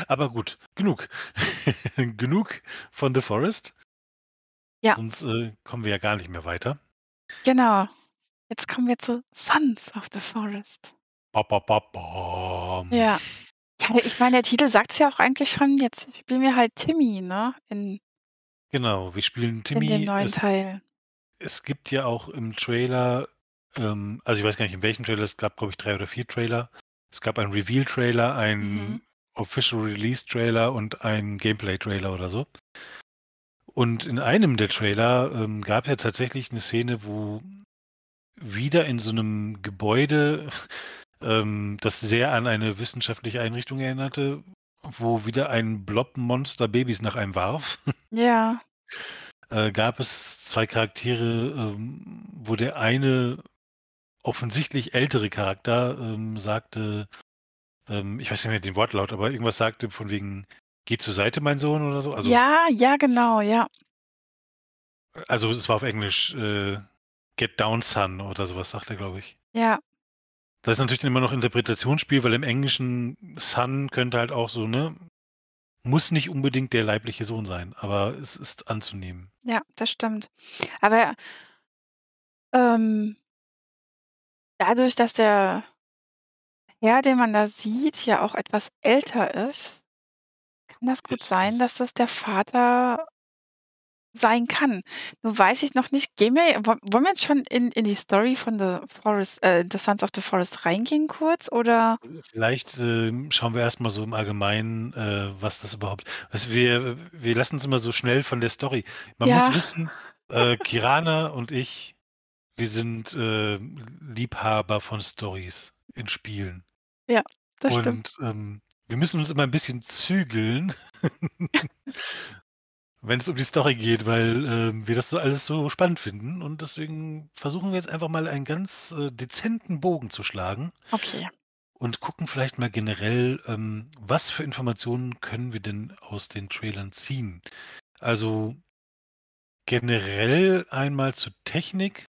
Aber gut, genug. Genug von The Forest. Ja. Sonst, äh, kommen wir ja gar nicht mehr weiter. Genau. Jetzt kommen wir zu Sons of the Forest. Ba, ba, ba, bam. Ja. Ja, ich meine, der Titel sagt's ja auch eigentlich schon, jetzt spielen wir halt Timmy, ne, in Genau, wir spielen in dem Timmy. neuen Es Teil. es gibt ja auch im Trailer ähm, also, ich weiß gar nicht, in welchem Trailer, es gab, glaube ich, 3 oder 4 Trailer. Es gab einen Reveal-Trailer, Mhm. einen Official Release-Trailer und einen Gameplay-Trailer oder so. Und in einem der Trailer, ähm, gab's ja tatsächlich 'ne Szene, wo wieder in so 'nem Gebäude, ähm, das sehr an eine wissenschaftliche Einrichtung erinnerte, wo wieder ein Blob-Monster Babys nach einem warf. Ja. Äh, gab es 2 Charaktere, ähm, wo der eine offensichtlich ältere Charakter, ähm, sagte ähm, ich weiß nicht mehr den Wortlaut, aber irgendwas sagte von wegen: „Geh zur Seite, mein Sohn“, oder so. Also Ja, ja, genau, ja. Also, es war auf Englisch, äh, „Get down, son“, oder so was sagt er, glaube ich. Ja. Das ist natürlich immer noch Interpretationsspiel, weil im Englischen son könnte halt auch so, ne muss nicht unbedingt der leibliche Sohn sein, aber es ist anzunehmen. Ja, das stimmt. Aber ähm dadurch, dass der Herr, den man da sieht, ja auch etwas älter ist, kann das gut Ist sein, es dass das der Vater sein kann. Nun weiß ich noch nicht gehen wir woll wollen wir jetzt schon in in die Story von The Forest äh, The Sons of the Forest reingehen kurz, oder vielleicht, ähm, schauen wir erst mal so im Allgemeinen, äh, was das überhaupt also, wir wir lassen uns immer so schnell von der Story man muss Ja. wissen, äh, Kirana und ich, wir sind, äh, Liebhaber von Storys in Spielen. Ja, das stimmt. Und, ähm, wir müssen uns immer 'n bisschen zügeln wenn's um die Story geht, weil, ähm, wir das so alles so spannend finden und deswegen versuchen wir jetzt einfach mal einen ganz, äh, dezenten Bogen zu schlagen Okay. und gucken vielleicht mal generell, ähm, was für Informationen können wir denn aus den Trailern ziehen? Also generell einmal zur Technik.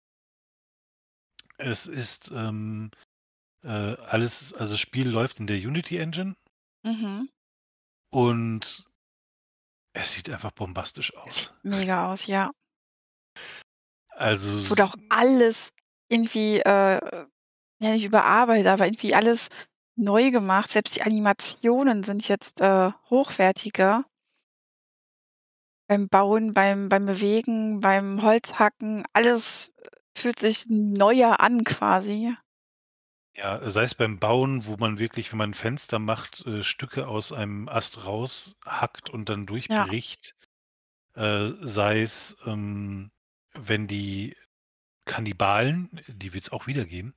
Es ist, ähm, äh, alles also, das Spiel läuft in der Unity Engine. Mhm. Und es sieht einfach bombastisch Sieht aus. mega aus, ja. Also, Es wurde auch alles irgendwie, äh, ja, nicht überarbeitet, aber irgendwie alles neu gemacht. Selbst die Animationen sind jetzt, äh, hochwertiger. Beim Bauen, beim beim Bewegen, beim Holzhacken, alles, äh, fühlt sich neuer an quasi. Ja, sei es beim Bauen, wo man wirklich, wenn man 'n Fenster macht, äh, Stücke aus einem Ast raushackt und dann Ja. durchbricht. Äh, sei es, ähm, wenn die Kannibalen, die wird's auch wieder geben,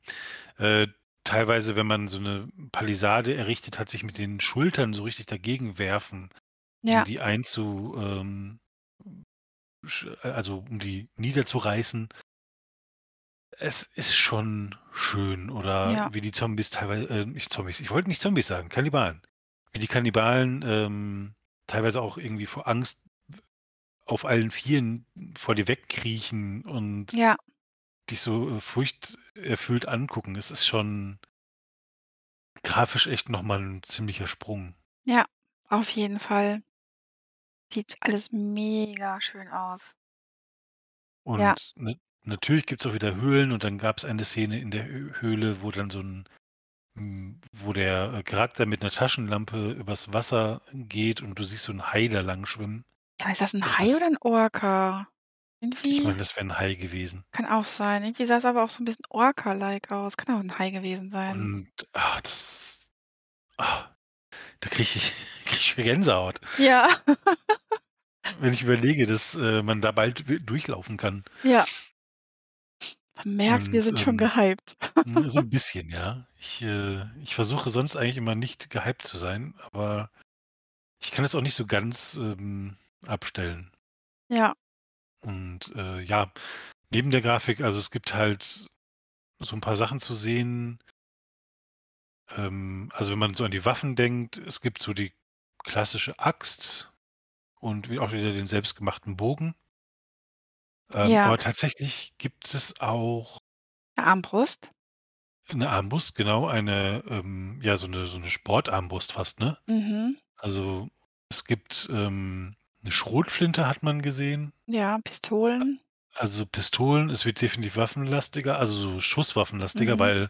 äh, teilweise, wenn man so 'ne Palisade errichtet hat, sich mit den Schultern so richtig dagegen werfen, um Ja. die einzu ähm, also, um die niederzureißen. Es ist schon schön oder Ja. wie die Zombies teilwei äh, nicht Zombies, ich wollte nicht Zombies sagen, Kannibalen. Wie die Kannibalen, ähm, teilweise auch irgendwie vor Angst auf allen Vieren vor dir wegkriechen und Ja. dich so, äh, furchterfüllt angucken. Es ist schon grafisch echt noch mal 'n ziemlicher Sprung. Ja, auf jeden Fall. Sieht alles mega schön aus. Ja. Und na natürlich gibt's auch wieder Höhlen und dann gab's eine Szene in der Höh Höhle, wo dann so 'n hm, wo der, äh, Charakter mit 'ner Taschenlampe übers Wasser geht und du siehst so 'n Hai da lang schwimmen. Ja, ist das 'n Und Hai das oder 'n Orca? Ich Irgendwie meine, das wäre 'n Hai gewesen. kann auch sein. Irgendwie sah's aber auch so 'n bisschen Orca-like aus. Kann auch 'n Hai gewesen sein. Und, ah, das ah, da kriege ich kriege ich Gänsehaut. Ja. Wenn ich überlege, dass, äh, man da bald durchlaufen kann. Ja. Man merkt, wir Und, sind schon ähm, gehypt. hm, so 'n bisschen, ja. Ich, äh ich versuche sonst eigentlich immer nicht gehypt zu sein, aber ich kann es auch nicht so ganz, ähm, abstellen. Ja. Und, äh, ja, neben der Grafik also, es gibt halt so 'n paar Sachen zu sehen ähm, also, wenn man so an die Waffen denkt, es gibt so die klassische Axt und auch wieder den selbstgemachten Bogen. Ähm, Ja. aber tatsächlich gibt es auch 'Ne Armbrust? 'ne Armbrust, genau, eine, ähm ja, so 'ne so 'ne Sportarmbrust fast, ne? Mhm. Also, es gibt, ähm 'ne Schrotflinte hat man gesehen. Ja, Pistolen. Also, Pistolen, es wird definitiv waffenlastiger, also, so schusswaffenlastiger, Mhm. weil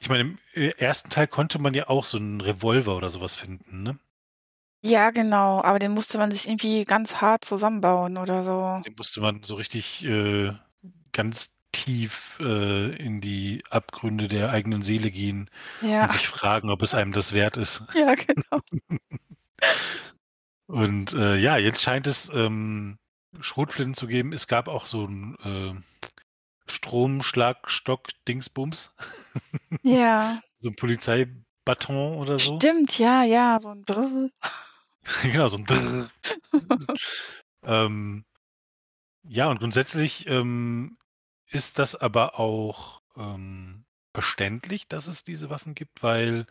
ich meine, im, äh, 1. Teil konnte man ja auch so 'n Revolver oder so was finden, ne? Ja, genau, aber den musste man sich irgendwie ganz hart zusammenbauen oder so. Den musste man so richtig, äh, ganz tief, äh, in die Abgründe der eigenen Seele gehen Ja. und sich fragen, ob es einem das wert ist. Ja, genau. Und, äh, ja, jetzt scheint es, ähm, Schrotflinten zu geben. Es gab auch so 'n, äh, Stromschlagstock-Dingsbums. Ja. So 'n Polizeibâton oder so. Stimmt, ja, ja, so 'n Drrrl. Genau, so 'n Drrrl. Ähm ja, und grundsätzlich, ähm, ist das aber auch, ähm, verständlich, dass es diese Waffen gibt, weil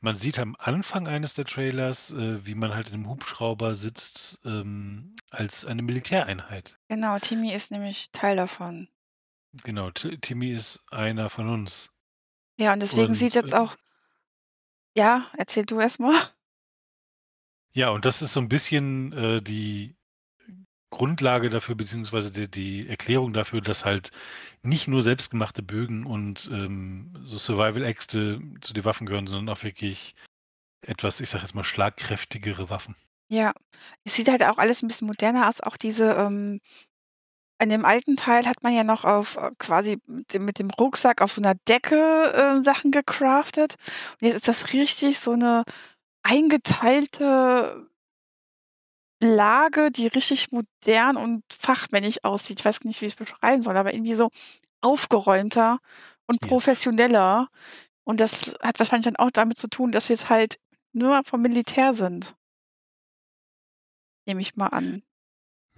man sieht am Anfang eines der Trailers, äh, wie man halt in 'nem Hubschrauber sitzt, ähm, als eine Militäreinheit. Genau, Timmy ist nämlich Teil davon. Genau, Ti Timmy ist einer von uns. Ja, und deswegen sieht Und, jetzt ähm auch Ja, erzähl du erst mal. Ja, und das ist so 'n bisschen, äh, die Grundlage dafür beziehungsweise die die Erklärung dafür, dass halt nicht nur selbstgemachte Bögen und, ähm, so Survival-Äxte zu den Waffen gehören, sondern auch wirklich etwas, ich sage jetzt mal, schlagkräftigere Waffen. Ja, es sieht halt auch alles 'n bisschen moderner aus, auch diese, ähm in dem alten Teil hat man ja noch auf äh, quasi mit dem mit dem Rucksack auf so 'ner Decke, äh, Sachen gecraftet. Und jetzt ist das richtig so 'ne eingeteilte Lage, die richtig modern und fachmännisch aussieht. Ich weiß nicht, wie ich's beschreiben soll, aber irgendwie so aufgeräumter und professioneller. Und das hat wahrscheinlich dann auch damit zu tun, dass wir jetzt halt nur vom Militär sind. Nehme ich mal an.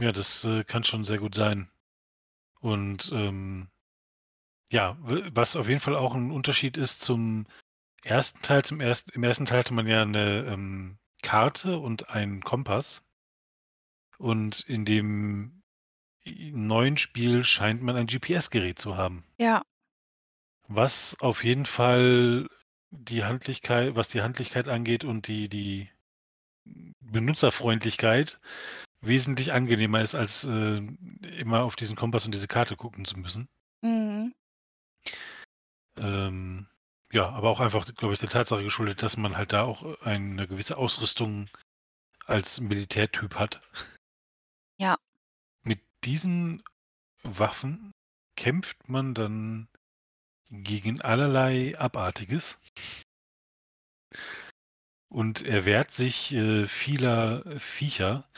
Ja, das, äh, kann schon sehr gut sein. Und, ähm, ja, was auf jeden Fall auch 'n Unterschied ist zum 1. Teil zum erst im 1. Teil hatte man ja 'ne, ähm, Karte und einen Kompass. Und in dem neuen Spiel scheint man ein GPS-Gerät zu haben. Ja. Was auf jeden Fall die Handlichkei was die Handlichkeit angeht und die die Benutzerfreundlichkeit wesentlich angenehmer ist, als, äh, immer auf diesen Kompass und diese Karte gucken zu müssen. Mhm. Ähm, ja, aber auch einfach, glaube ich, der Tatsache geschuldet, dass man halt da auch, äh, eine gewisse Ausrüstung als Militärtyp hat. Ja. Mit diesen Waffen kämpft man dann gegen allerlei Abartiges. Und erwehrt sich, äh, vieler Viecher.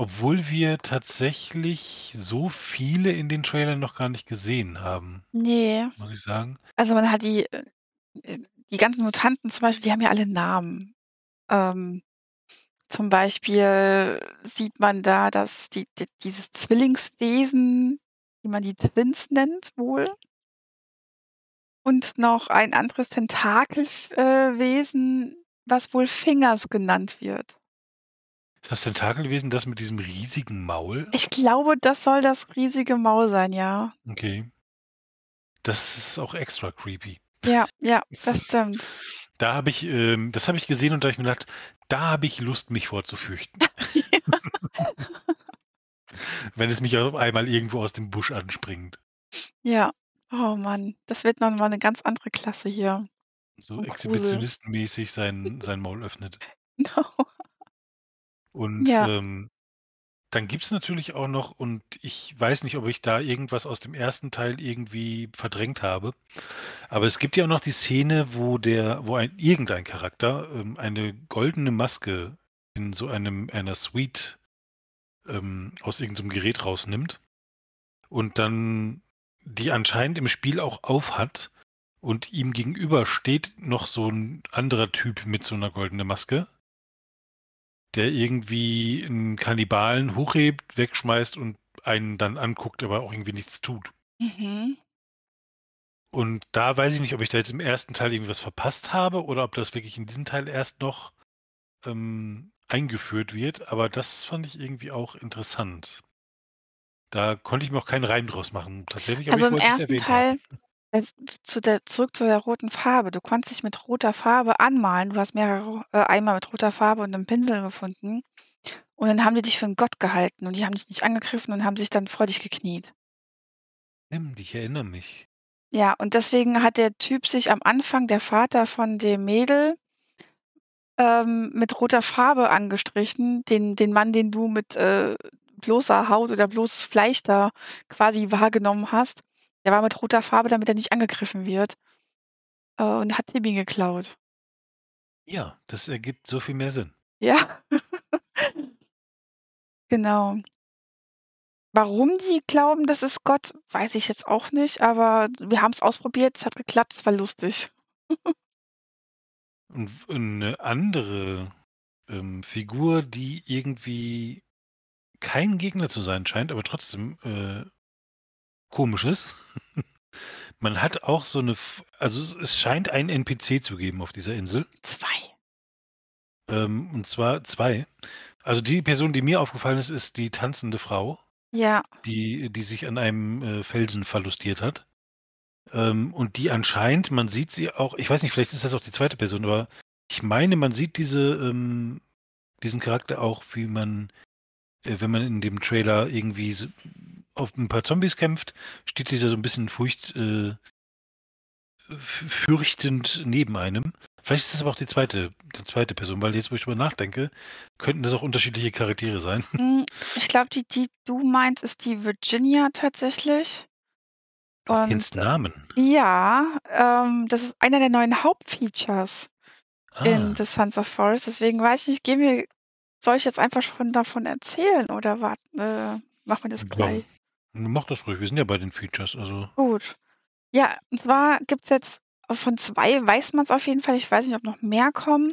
Obwohl wir tatsächlich so viele in den Trailern noch gar nicht gesehen haben, Ne. muss ich sagen. Also, man hat die äh, die ganzen Mutanten zum Beispiel, die haben ja alle Namen. Ähm, zum Beispiel sieht man da, dass die d dieses Zwillingswesen, die die man die Twins nennt wohl. Und noch ein anderes Tentakel f äh, Wesen, was wohl Fingers genannt wird. Ist das Tentakelwesen das mit diesem riesigen Maul? Ich glaube, das soll das riesige Maul sein, ja. Okay. Das ist auch extra creepy. Ja, ja, das stimmt. Da habe ich ähm, das habe ich gesehen und da habe ich mir gedacht: „Da habe ich Lust, mich vor zu fürchten.“ Ja. Wenn es mich auf einmal irgendwo aus dem Busch anspringt. Ja. Oh Mann, das wird noch mal 'ne ganz andere Klasse hier So Grusel. exhibitionistenmäßig sein sein Maul öffnet. Genau. Und, Ja. ähm, dann gibt's natürlich auch noch und ich weiß nicht, ob ich da irgendwas aus dem 1. Teil irgendwie verdrängt habe, aber es gibt ja auch noch die Szene, wo der wo ein irgendein Charakter, ähm, eine goldene Maske in so einem einer Suite, ähm, aus irgend so 'nem Gerät rausnimmt und dann die anscheinend im Spiel auch aufhat und ihm gegenüber steht noch so 'n anderer Typ mit so 'ner goldenen Maske der irgendwie 'n Kannibalen hochhebt, wegschmeißt und einen dann anguckt, aber auch irgendwie nichts tut. Mhm. Und da weiß ich nicht, ob ich da jetzt im 1. Teil irgendwie was verpasst habe oder ob das wirklich in diesem Teil erst noch, ähm, eingeführt wird, aber das fand ich irgendwie auch interessant. Da konnte ich mir auch keinen Reim draus machen tatsächlich, aber Also, ich im 1. erwähnt haben. Äh, zu der zurück zu der roten Farbe. Du konntest dich mit roter Farbe anmalen. Du hast mehrere äh, Eimer mit roter Farbe und 'nem Pinsel gefunden und dann haben die dich für 'n Gott gehalten und die haben dich nicht angegriffen und haben sich dann vor dich gekniet. Stimmt, ich erinnere mich. Ja, und deswegen hat der Typ sich am Anfang der Vater von dem Mädel ähm, mit roter Farbe angestrichen, den den Mann, den du mit, äh, bloßer Haut oder bloßes Fleisch da quasi wahrgenommen hast. Der war mit roter Farbe, damit er nicht angegriffen wird. Äh, und hat ihm ihn geklaut. Ja, das ergibt so viel mehr Sinn. Ja. Genau. Warum die glauben, das ist Gott, weiß ich jetzt auch nicht, aber wir haben's ausprobiert, es hat geklappt, es war lustig. Und w 'ne andere, ähm, Figur, die irgendwie kein Gegner zu sein scheint, aber trotzdem, äh, komisch ist. Man hat auch so 'ne F also, es es scheint einen NPC zu geben auf dieser Insel. 2. Ähm, und zwar 2. Also, die Person, die mir aufgefallen ist, ist die tanzende Frau, Ja. die die sich an einem, äh, Felsen verlustiert hat. Ähm, und die anscheinend man sieht sie auch ich weiß nicht, vielleicht ist das auch die 2. Person, aber ich meine, man sieht diese ähm, diesen Charakter auch, wie man äh, wenn man in dem Trailer irgendwie s auf 'n paar Zombies kämpft, steht dieser so 'n bisschen furcht äh fürchtend neben einem. Vielleicht ist das aber auch die 2. die 2. Person, weil jetzt, wo ich drüber nachdenke, könnten das auch unterschiedliche Charaktere sein. Hm, ich glaube, die die du meinst, ist die Virginia tatsächlich. Du Und kennst Namen. ja, ähm, das ist einer der neuen Hauptfeatures in Ah. The Sons of Forest. Deswegen weiß ich nicht, gehen wir soll ich jetzt einfach schon davon erzählen oder wart äh, machen wir das gleich? Mach das ruhig. Wir sind ja bei den Features, also Gut. Ja, und zwar gibt's jetzt von 2 weiß man's auf jeden Fall, ich weiß nicht, ob noch mehr kommen,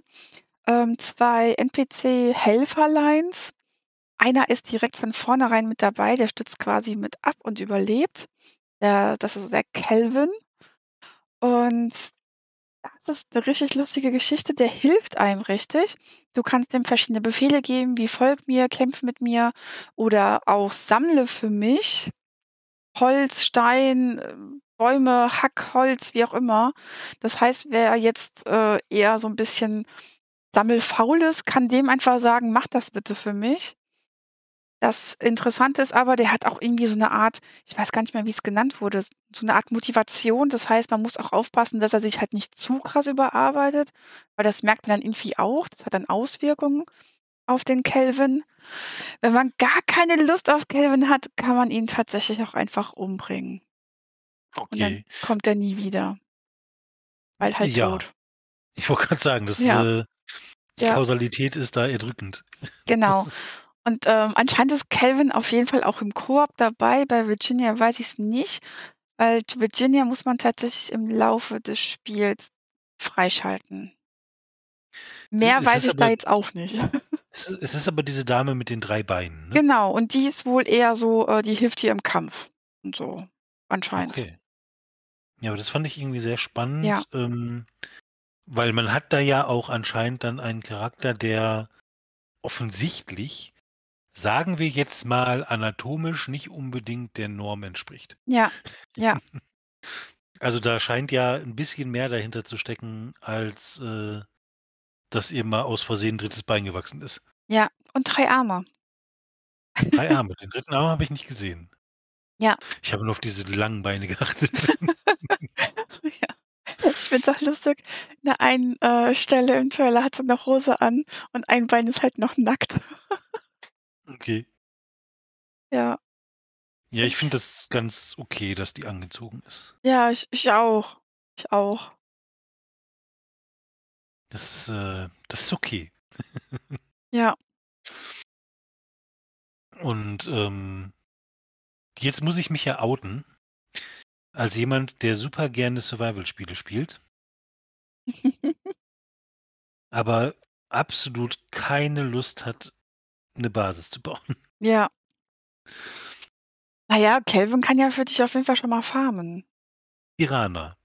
ähm, 2 NPC-Helferleins. Einer ist direkt von vornherein mit dabei, der stützt quasi mit ab und überlebt. Der das ist der Calvin. Und das ist 'ne richtig lustige Geschichte, der hilft einem richtig. Du kannst ihm verschiedene Befehle geben, wie: „Folge mir, kämpfe mit mir“ oder auch: „Sammle für mich Holz, Stein, äh, Bäume, hack Holz“, wie auch immer. Das heißt, wer jetzt, äh, eher so 'n bisschen sammelfaul ist, kann dem einfach sagen: „Mach das bitte für mich.“ Das Interessante ist aber, der hat auch irgendwie so 'ne Art ich weiß gar nicht mehr, wie's genannt wurde, so 'ne Art Motivation. Das heißt, man muss auch aufpassen, dass er sich halt nicht zu krass überarbeitet, weil das merkt man dann irgendwie auch. Das hat dann Auswirkungen auf den Calvin. Wenn man gar keine Lust auf Calvin hat, kann man ihn tatsächlich auch einfach umbringen. Und dann Okay. kommt er nie wieder. Weil halt Ja. tot. Ich wollte grad sagen, das, Ja. äh die Ja. Kausalität ist da erdrückend. Genau. Und, ähm, anscheinend ist Calvin auf jeden Fall auch im Koop dabei. Bei Virginia weiß ich's nicht, weil Virginia muss man tatsächlich im Laufe des Spiels freischalten. Es Mehr es weiß ich da aber jetzt auch nicht. es es ist aber diese Dame mit den 3 Beinen, ne? Genau, und die ist wohl eher so äh, die hilft dir im Kampf. und so anscheinend. Okay. Ja, aber das fand ich irgendwie sehr Ja. spannend, ähm, weil man hat da ja auch anscheinend dann einen Charakter, der offensichtlich, sagen wir jetzt mal, anatomisch nicht unbedingt der Norm entspricht. Ja, ja. Also, da scheint ja 'n bisschen mehr dahinter zu stecken, als, äh, dass ihr mal aus Versehen 3. Bein gewachsen ist. Ja, und 3 Arme. 3 Arme, den 3. Arm habe ich nicht gesehen. Ja. Ich habe nur auf diese langen Beine geachtet. Ja. Ich finde es auch lustig, in der einen, äh, Stelle im Trailer hat sie 'ne Hose an und ein Bein ist halt noch nackt. Okay. Ja. Ja, ich finde das ganz okay, dass die angezogen ist. Ja, ich ich auch. Ich auch. Das ist, äh das ist okay. Ja. Und, ähm jetzt muss ich mich ja outen als jemand, der super gerne Survival-Spiele spielt aber absolut keine Lust hat, 'ne Basis zu bauen. Ja. Na ja, Kelvin kann ja für dich auf jeden Fall schon mal farmen. Piranha.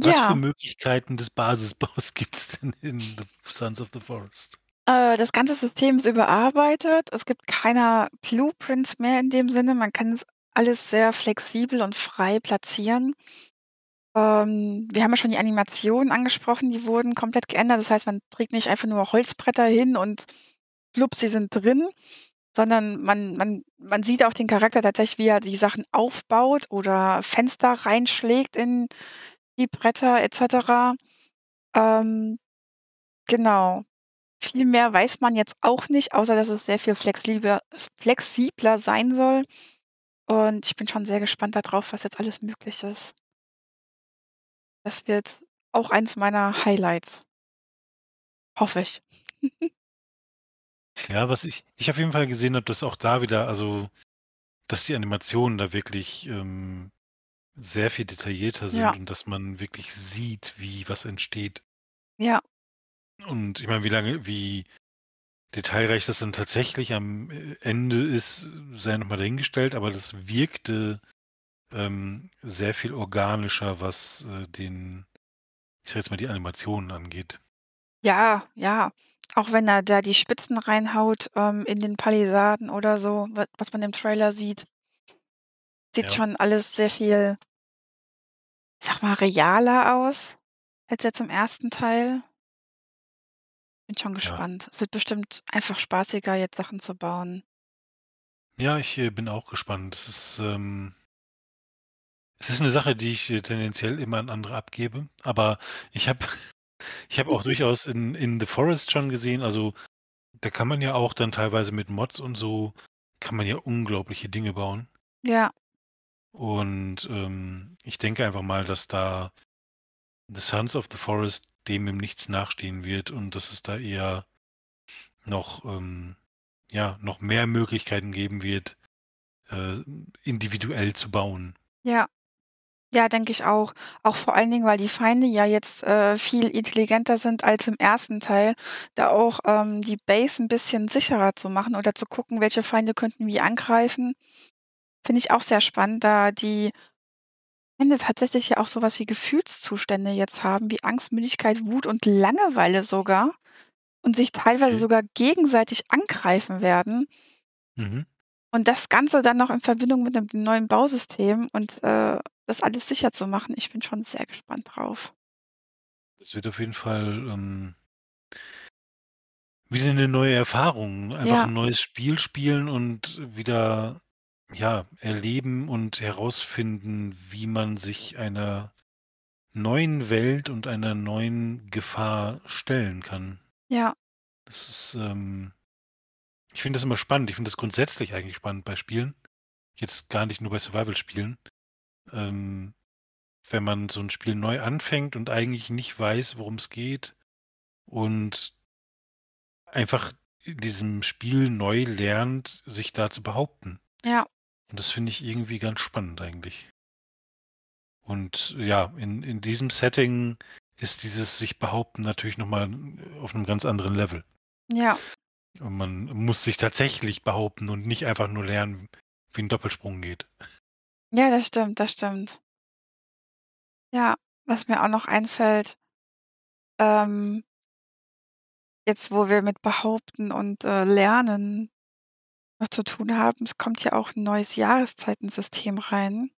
Was für. Möglichkeiten des Basisbaus gibt's denn in The Sons of the Forest? Äh, das ganze System ist überarbeitet. Es gibt keine Blueprints mehr in dem Sinne. Man kann es alles sehr flexibel und frei platzieren. Ähm, wir haben ja schon die Animationen angesprochen, die wurden komplett geändert. Das heißt, man trägt nicht einfach nur Holzbretter hin und blups, sie sind drin, sondern man man man sieht auch den Charakter tatsächlich, wie er die Sachen aufbaut oder Fenster reinschlägt in die Bretter et cetera. Ähm, genau. Viel mehr weiß man jetzt auch nicht, außer dass es sehr viel flexlibler flexibler sein soll. Und ich bin schon sehr gespannt da drauf, was jetzt alles möglich ist. Das wird auch eins meiner Highlights. Hoffe ich. Ja, was ich ich auf jeden Fall gesehen habe, dass auch da wieder also, dass die Animationen da wirklich, ähm, sehr viel detaillierter sind Ja. und dass man wirklich sieht, wie was entsteht. Ja. Und ich meine, wie lange wie detailreich das dann tatsächlich am, äh, Ende ist, sei noch mal dahingestellt, aber das wirkte, ähm, sehr viel organischer, was, äh, den ich sage jetzt mal, die Animationen angeht. Ja, ja. Auch wenn er da die Spitzen reinhaut, ähm, in den Palisaden oder so, wa was man im Trailer sieht. Sieht Ja. schon alles sehr viel ich sage mal, realer aus als jetzt im 1. Teil. Bin schon Ja. gespannt. Es wird bestimmt einfach spaßiger, jetzt Sachen zu bauen. Ja, ich, äh, bin auch gespannt. Das ist, ähm es ist 'ne Sache, die ich, äh, tendenziell immer an andere abgebe, aber ich habe ich habe auch durchaus in in The Forest schon gesehen also, da kann man ja auch dann teilweise mit Mods und so kann man ja unglaubliche Dinge bauen. Ja. Und, ähm, ich denke einfach mal, dass da The Sons of the Forest dem im Nichts nachstehen wird und dass es da eher noch, ähm ja, noch mehr Möglichkeiten geben wird, äh, individuell zu bauen. Ja. Ja, denke ich auch. Auch vor allen Dingen, weil die Feinde ja jetzt, äh, viel intelligenter sind als im 1. Teil, da auch, ähm, die Base 'n bisschen sicherer zu machen oder zu gucken, welche Feinde könnten wie angreifen. Finde ich auch sehr spannend, da die Feinde tatsächlich ja auch so was wie Gefühlszustände jetzt haben, wie Angst, Müdigkeit, Wut und Langeweile sogar und sich teilweise Okay. sogar gegenseitig angreifen werden. Mhm. Und das Ganze dann noch in Verbindung mit 'nem neuen Bausystem und, äh, das alles sicher zu machen. Ich bin schon sehr gespannt drauf. Es wird auf jeden Fall, ähm wieder 'ne neue Erfahrung, einfach Ja. 'n neues Spiel spielen und wieder, ja, erleben und herausfinden, wie man sich einer neuen Welt und einer neuen Gefahr stellen kann. Ja. Das ist, ähm ich finde das immer spannend. Ich finde das grundsätzlich eigentlich spannend bei Spielen. Jetzt gar nicht nur bei Survival-Spielen. Ähm, wenn man so 'n Spiel neu anfängt und eigentlich nicht weiß, worum's geht und einfach in diesem Spiel neu lernt, sich da zu behaupten. Ja. Und das finde ich irgendwie ganz spannend eigentlich. Und ja, in in diesem Setting ist dieses Sich-Behaupten natürlich noch mal auf 'nem ganz anderen Level. Ja. Und man muss sich tatsächlich behaupten und nicht einfach nur lernen, wie 'n Doppelsprung geht. Ja, das stimmt, das stimmt. Ja, was mir auch noch einfällt ähm jetzt, wo wir mit Behaupten und, äh, Lernen noch zu tun haben, es kommt ja auch 'n neues Jahreszeitensystem rein.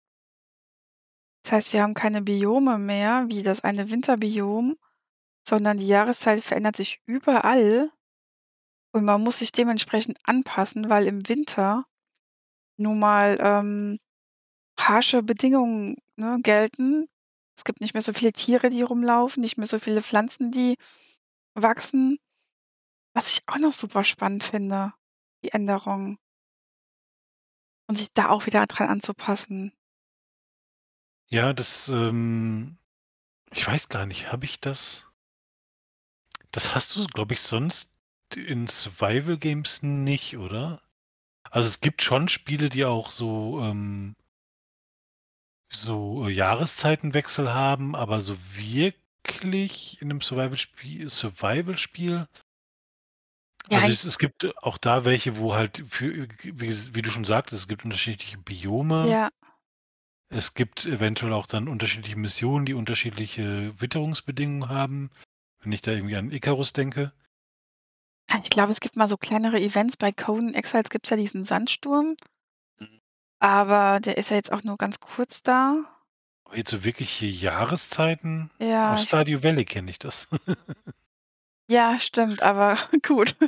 Das heißt, wir haben keine Biome mehr wie das eine Winterbiom, sondern die Jahreszeit verändert sich überall und man muss sich dementsprechend anpassen, weil im Winter nun mal, ähm, harsche Bedingungen, ne, gelten. Es gibt nicht mehr so viele Tiere, die rumlaufen, nicht mehr so viele Pflanzen, die wachsen. Was ich auch noch super spannend finde, die Änderung. Und sich da auch wieder dran anzupassen. Ja, das, ähm ich weiß gar nicht, habe ich das das hast du, glaube ich, sonst in Survival Games nicht, oder? Also, es gibt schon Spiele, die auch so, ähm so, äh, Jahreszeitenwechsel haben, aber so wirklich in 'nem Survival-Spie Survival-Spiel Ja, also, es es gibt auch da welche, wo halt für wie wie du schon sagtest, es gibt unterschiedliche Biome. Ja. Es gibt eventuell auch dann unterschiedliche Missionen, die unterschiedliche Witterungsbedingungen haben, wenn ich da irgendwie an Icarus denke. Ich glaube, es gibt mal so kleinere Events. Bei Conan Exiles gibt's ja diesen Sandsturm. Mhm. Aber der ist ja jetzt auch nur ganz kurz da. Aber jetzt so wirkliche Jahreszeiten? Ja, Aus ich Stardew Valley kenne ich das. Ja, stimmt, aber gut.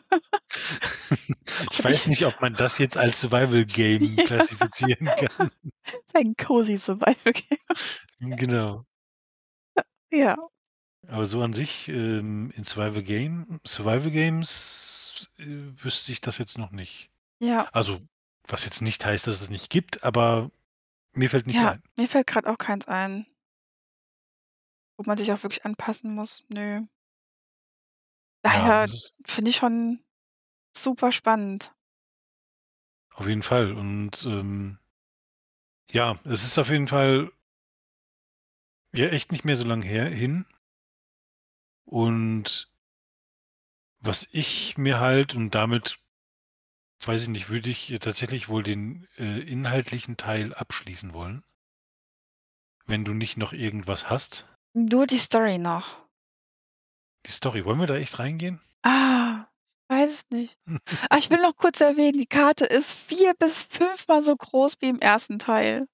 Ich weiß nicht, ob man das jetzt als Survival Game Ja. klassifizieren kann. Ist ein cozy Survival Game. Genau. Ja. Aber so an sich, ähm, in Survival Game Survival Games, äh, wüsste ich das jetzt noch nicht. Ja. Also, was jetzt nicht heißt, dass es nicht gibt, aber mir fällt nichts Ja, ein. mir fällt grad auch keins ein. Wo man sich auch wirklich anpassen muss. Ja, Daher ist finde ich schon super spannend. Auf jeden Fall und, ähm ja, es ist auf jeden Fall ja, echt nicht mehr so lang her hin. Und was ich mir halt und damit weiß ich nicht, würde ich tatsächlich wohl den, äh, inhaltlichen Teil abschließen wollen wenn du nicht noch irgendwas hast. Nur die Story noch. Die Story, wollen wir da echt reingehen? Ah, weiß es nicht. Ah, ich will noch kurz erwähnen, die Karte ist 4 bis fünfmal so groß wie im 1. Teil.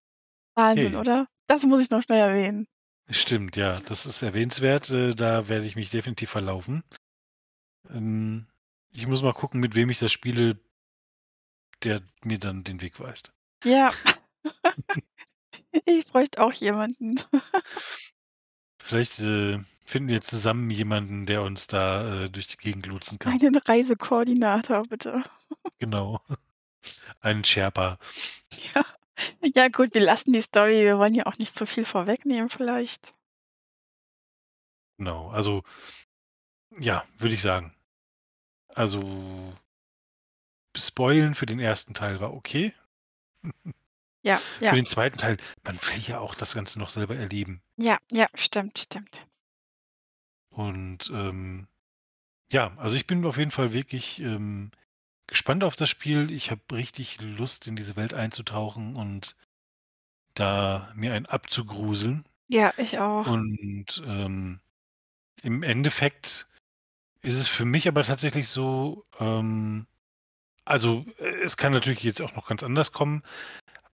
Wahnsinn, Hey. oder? Das muss ich noch schnell erwähnen. Stimmt, ja, das ist erwähnenswert. Äh, da werde ich mich definitiv verlaufen. Ähm, ich muss mal gucken, mit wem ich das spiele der mir dann den Weg weist. Ja. Ich bräuchte auch jemanden. Vielleicht, äh, finden wir zusammen jemanden, der uns da, äh, durch die Gegend lotsen kann. Einen Reisekoordinator, bitte. Genau. Einen Sherpa. Ja. Ja gut, wir lassen die Story. Wir wollen ja auch nicht zu viel vorwegnehmen vielleicht. Genau, also ja, würde ich sagen. Also spoilen für den 1. Teil war okay. Ja, Für ja. den 2. Teil man will ja auch das Ganze noch selber erleben. Ja, ja, stimmt, stimmt. Und, ähm, ja, also ich bin auf jeden Fall wirklich, ähm, gespannt auf das Spiel. Ich habe richtig Lust, in diese Welt einzutauchen und da mir einen abzugruseln. Ja, ich auch. Und, ähm, im Endeffekt ist es für mich aber tatsächlich so, ähm also, es kann natürlich jetzt auch noch ganz anders kommen,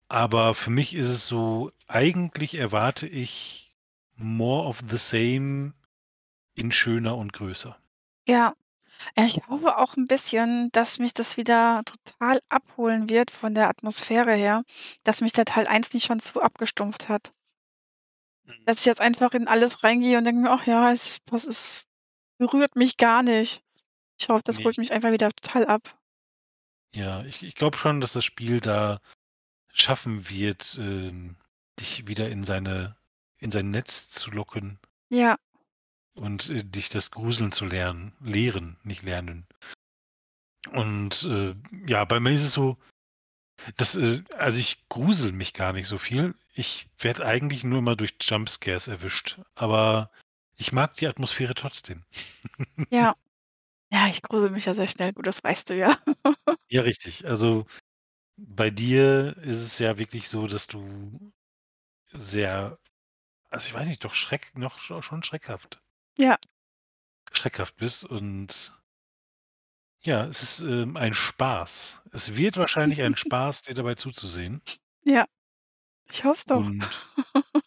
aber für mich ist es so, eigentlich erwarte ich more of the same in schöner und größer. Ja. Ja, ich hoffe auch 'n bisschen, dass mich das wieder total abholen wird von der Atmosphäre her, dass mich der Teil 1 nicht schon zu abgestumpft hat. Mhm. Dass ich jetzt einfach in alles reingehe und denke mir: „Ach ja, es das ist berührt mich gar nicht.“ Ich hoffe, das Ne, holt ich mich einfach wieder total ab. Ja, ich ich glaube schon, dass das Spiel da schaffen wird, ähm, dich wieder in seine in sein Netz zu locken Ja. Und, äh, dich das Gruseln zu lernen lehren, nicht lernen. Und, äh, ja, bei mir ist es so, dass, äh also, ich grusele mich gar nicht so viel. Ich werde eigentlich nur immer durch Jumpscares erwischt, aber ich mag die Atmosphäre trotzdem. Ja. Ja, ich grusele mich ja sehr schnell, gut, das weißt du ja. Ja, richtig. Also, bei dir ist es ja wirklich so, dass du sehr also, ich weiß nicht, doch Schreck noch scho schon schreckhaft Ja. schreckhaft bist und ja, es ist, ähm, ein Spaß. Es wird wahrscheinlich ein Spaß, dir dabei zuzusehen. Ja, ich hoffe es doch. Und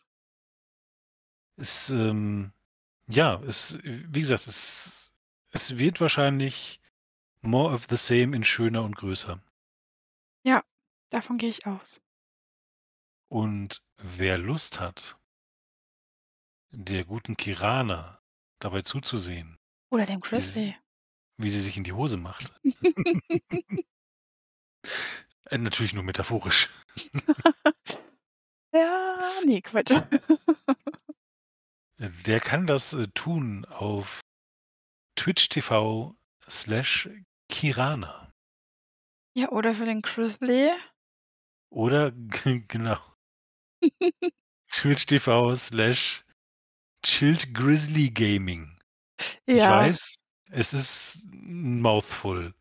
es, ähm ja, es wie gesagt, es es wird wahrscheinlich more of the same in schöner und größer. Ja, davon gehe ich aus. Und wer Lust hat der guten Kirana dabei zuzusehen, Oder dem wie sie Grizzly. wie sie sich in die Hose macht. Äh, natürlich nur metaphorisch. Ja, ne, Quatsch. Äh, der kann das, äh, tun auf Twitch TV/Kirana. Ja, oder für den Grizzly. Oder genau. Twitch TV/ChilledGrizzlyGaming. Ich Ja. weiß, es ist 'n Mouthful.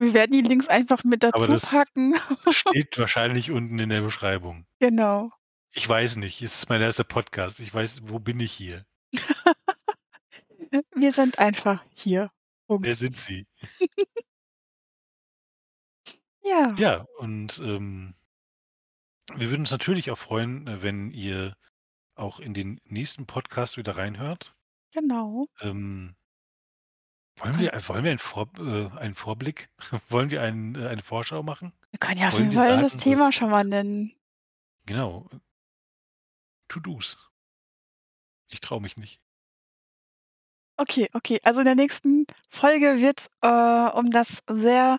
Wir werden die Links einfach mit Aber dazu das packen. steht wahrscheinlich unten in der Beschreibung. Genau. Ich weiß nicht, es ist mein 1. Podcast. Ich weiß wo bin ich hier? Wir sind einfach hier. Wer Punkt. sind Sie? Ja. Ja, und, ähm wir würden uns natürlich auch freuen, äh, wenn ihr auch in den nächsten Podcast wieder reinhört. Genau. Ähm wollen wir wollen wir einen Vor äh, einen Vorblick? Wollen wir einen äh, eine Vorschau machen? Wir können ja auf Wollen jeden Fall das Thema es schon mal nennen. Genau. To-dos. Ich traue mich nicht. Okay, okay. Also, in der nächsten Folge wird's, äh, um das sehr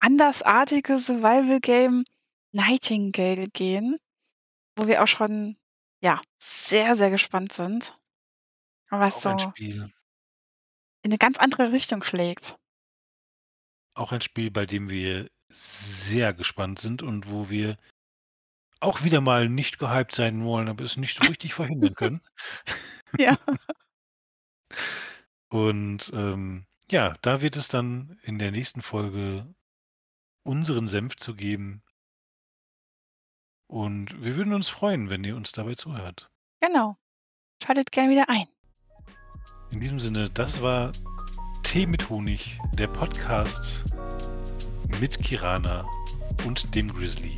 andersartige Survival Game Nightingale gehen, wo wir auch schon, ja, sehr, sehr gespannt sind, was Auch ein so Spiel in 'ne ganz andere Richtung schlägt. auch ein Spiel, bei dem wir sehr gespannt sind und wo wir auch wieder mal nicht gehypt sein wollen, aber es nicht so richtig verhindern können. Ja. Und, ähm, ja, da wird es dann in der nächsten Folge unseren Senf zu geben. Und wir würden uns freuen, wenn ihr uns dabei zuhört. Genau. Schaltet gern wieder ein. In diesem Sinne, das war Tee mit Honig, der Podcast mit Kirana und dem Grizzly.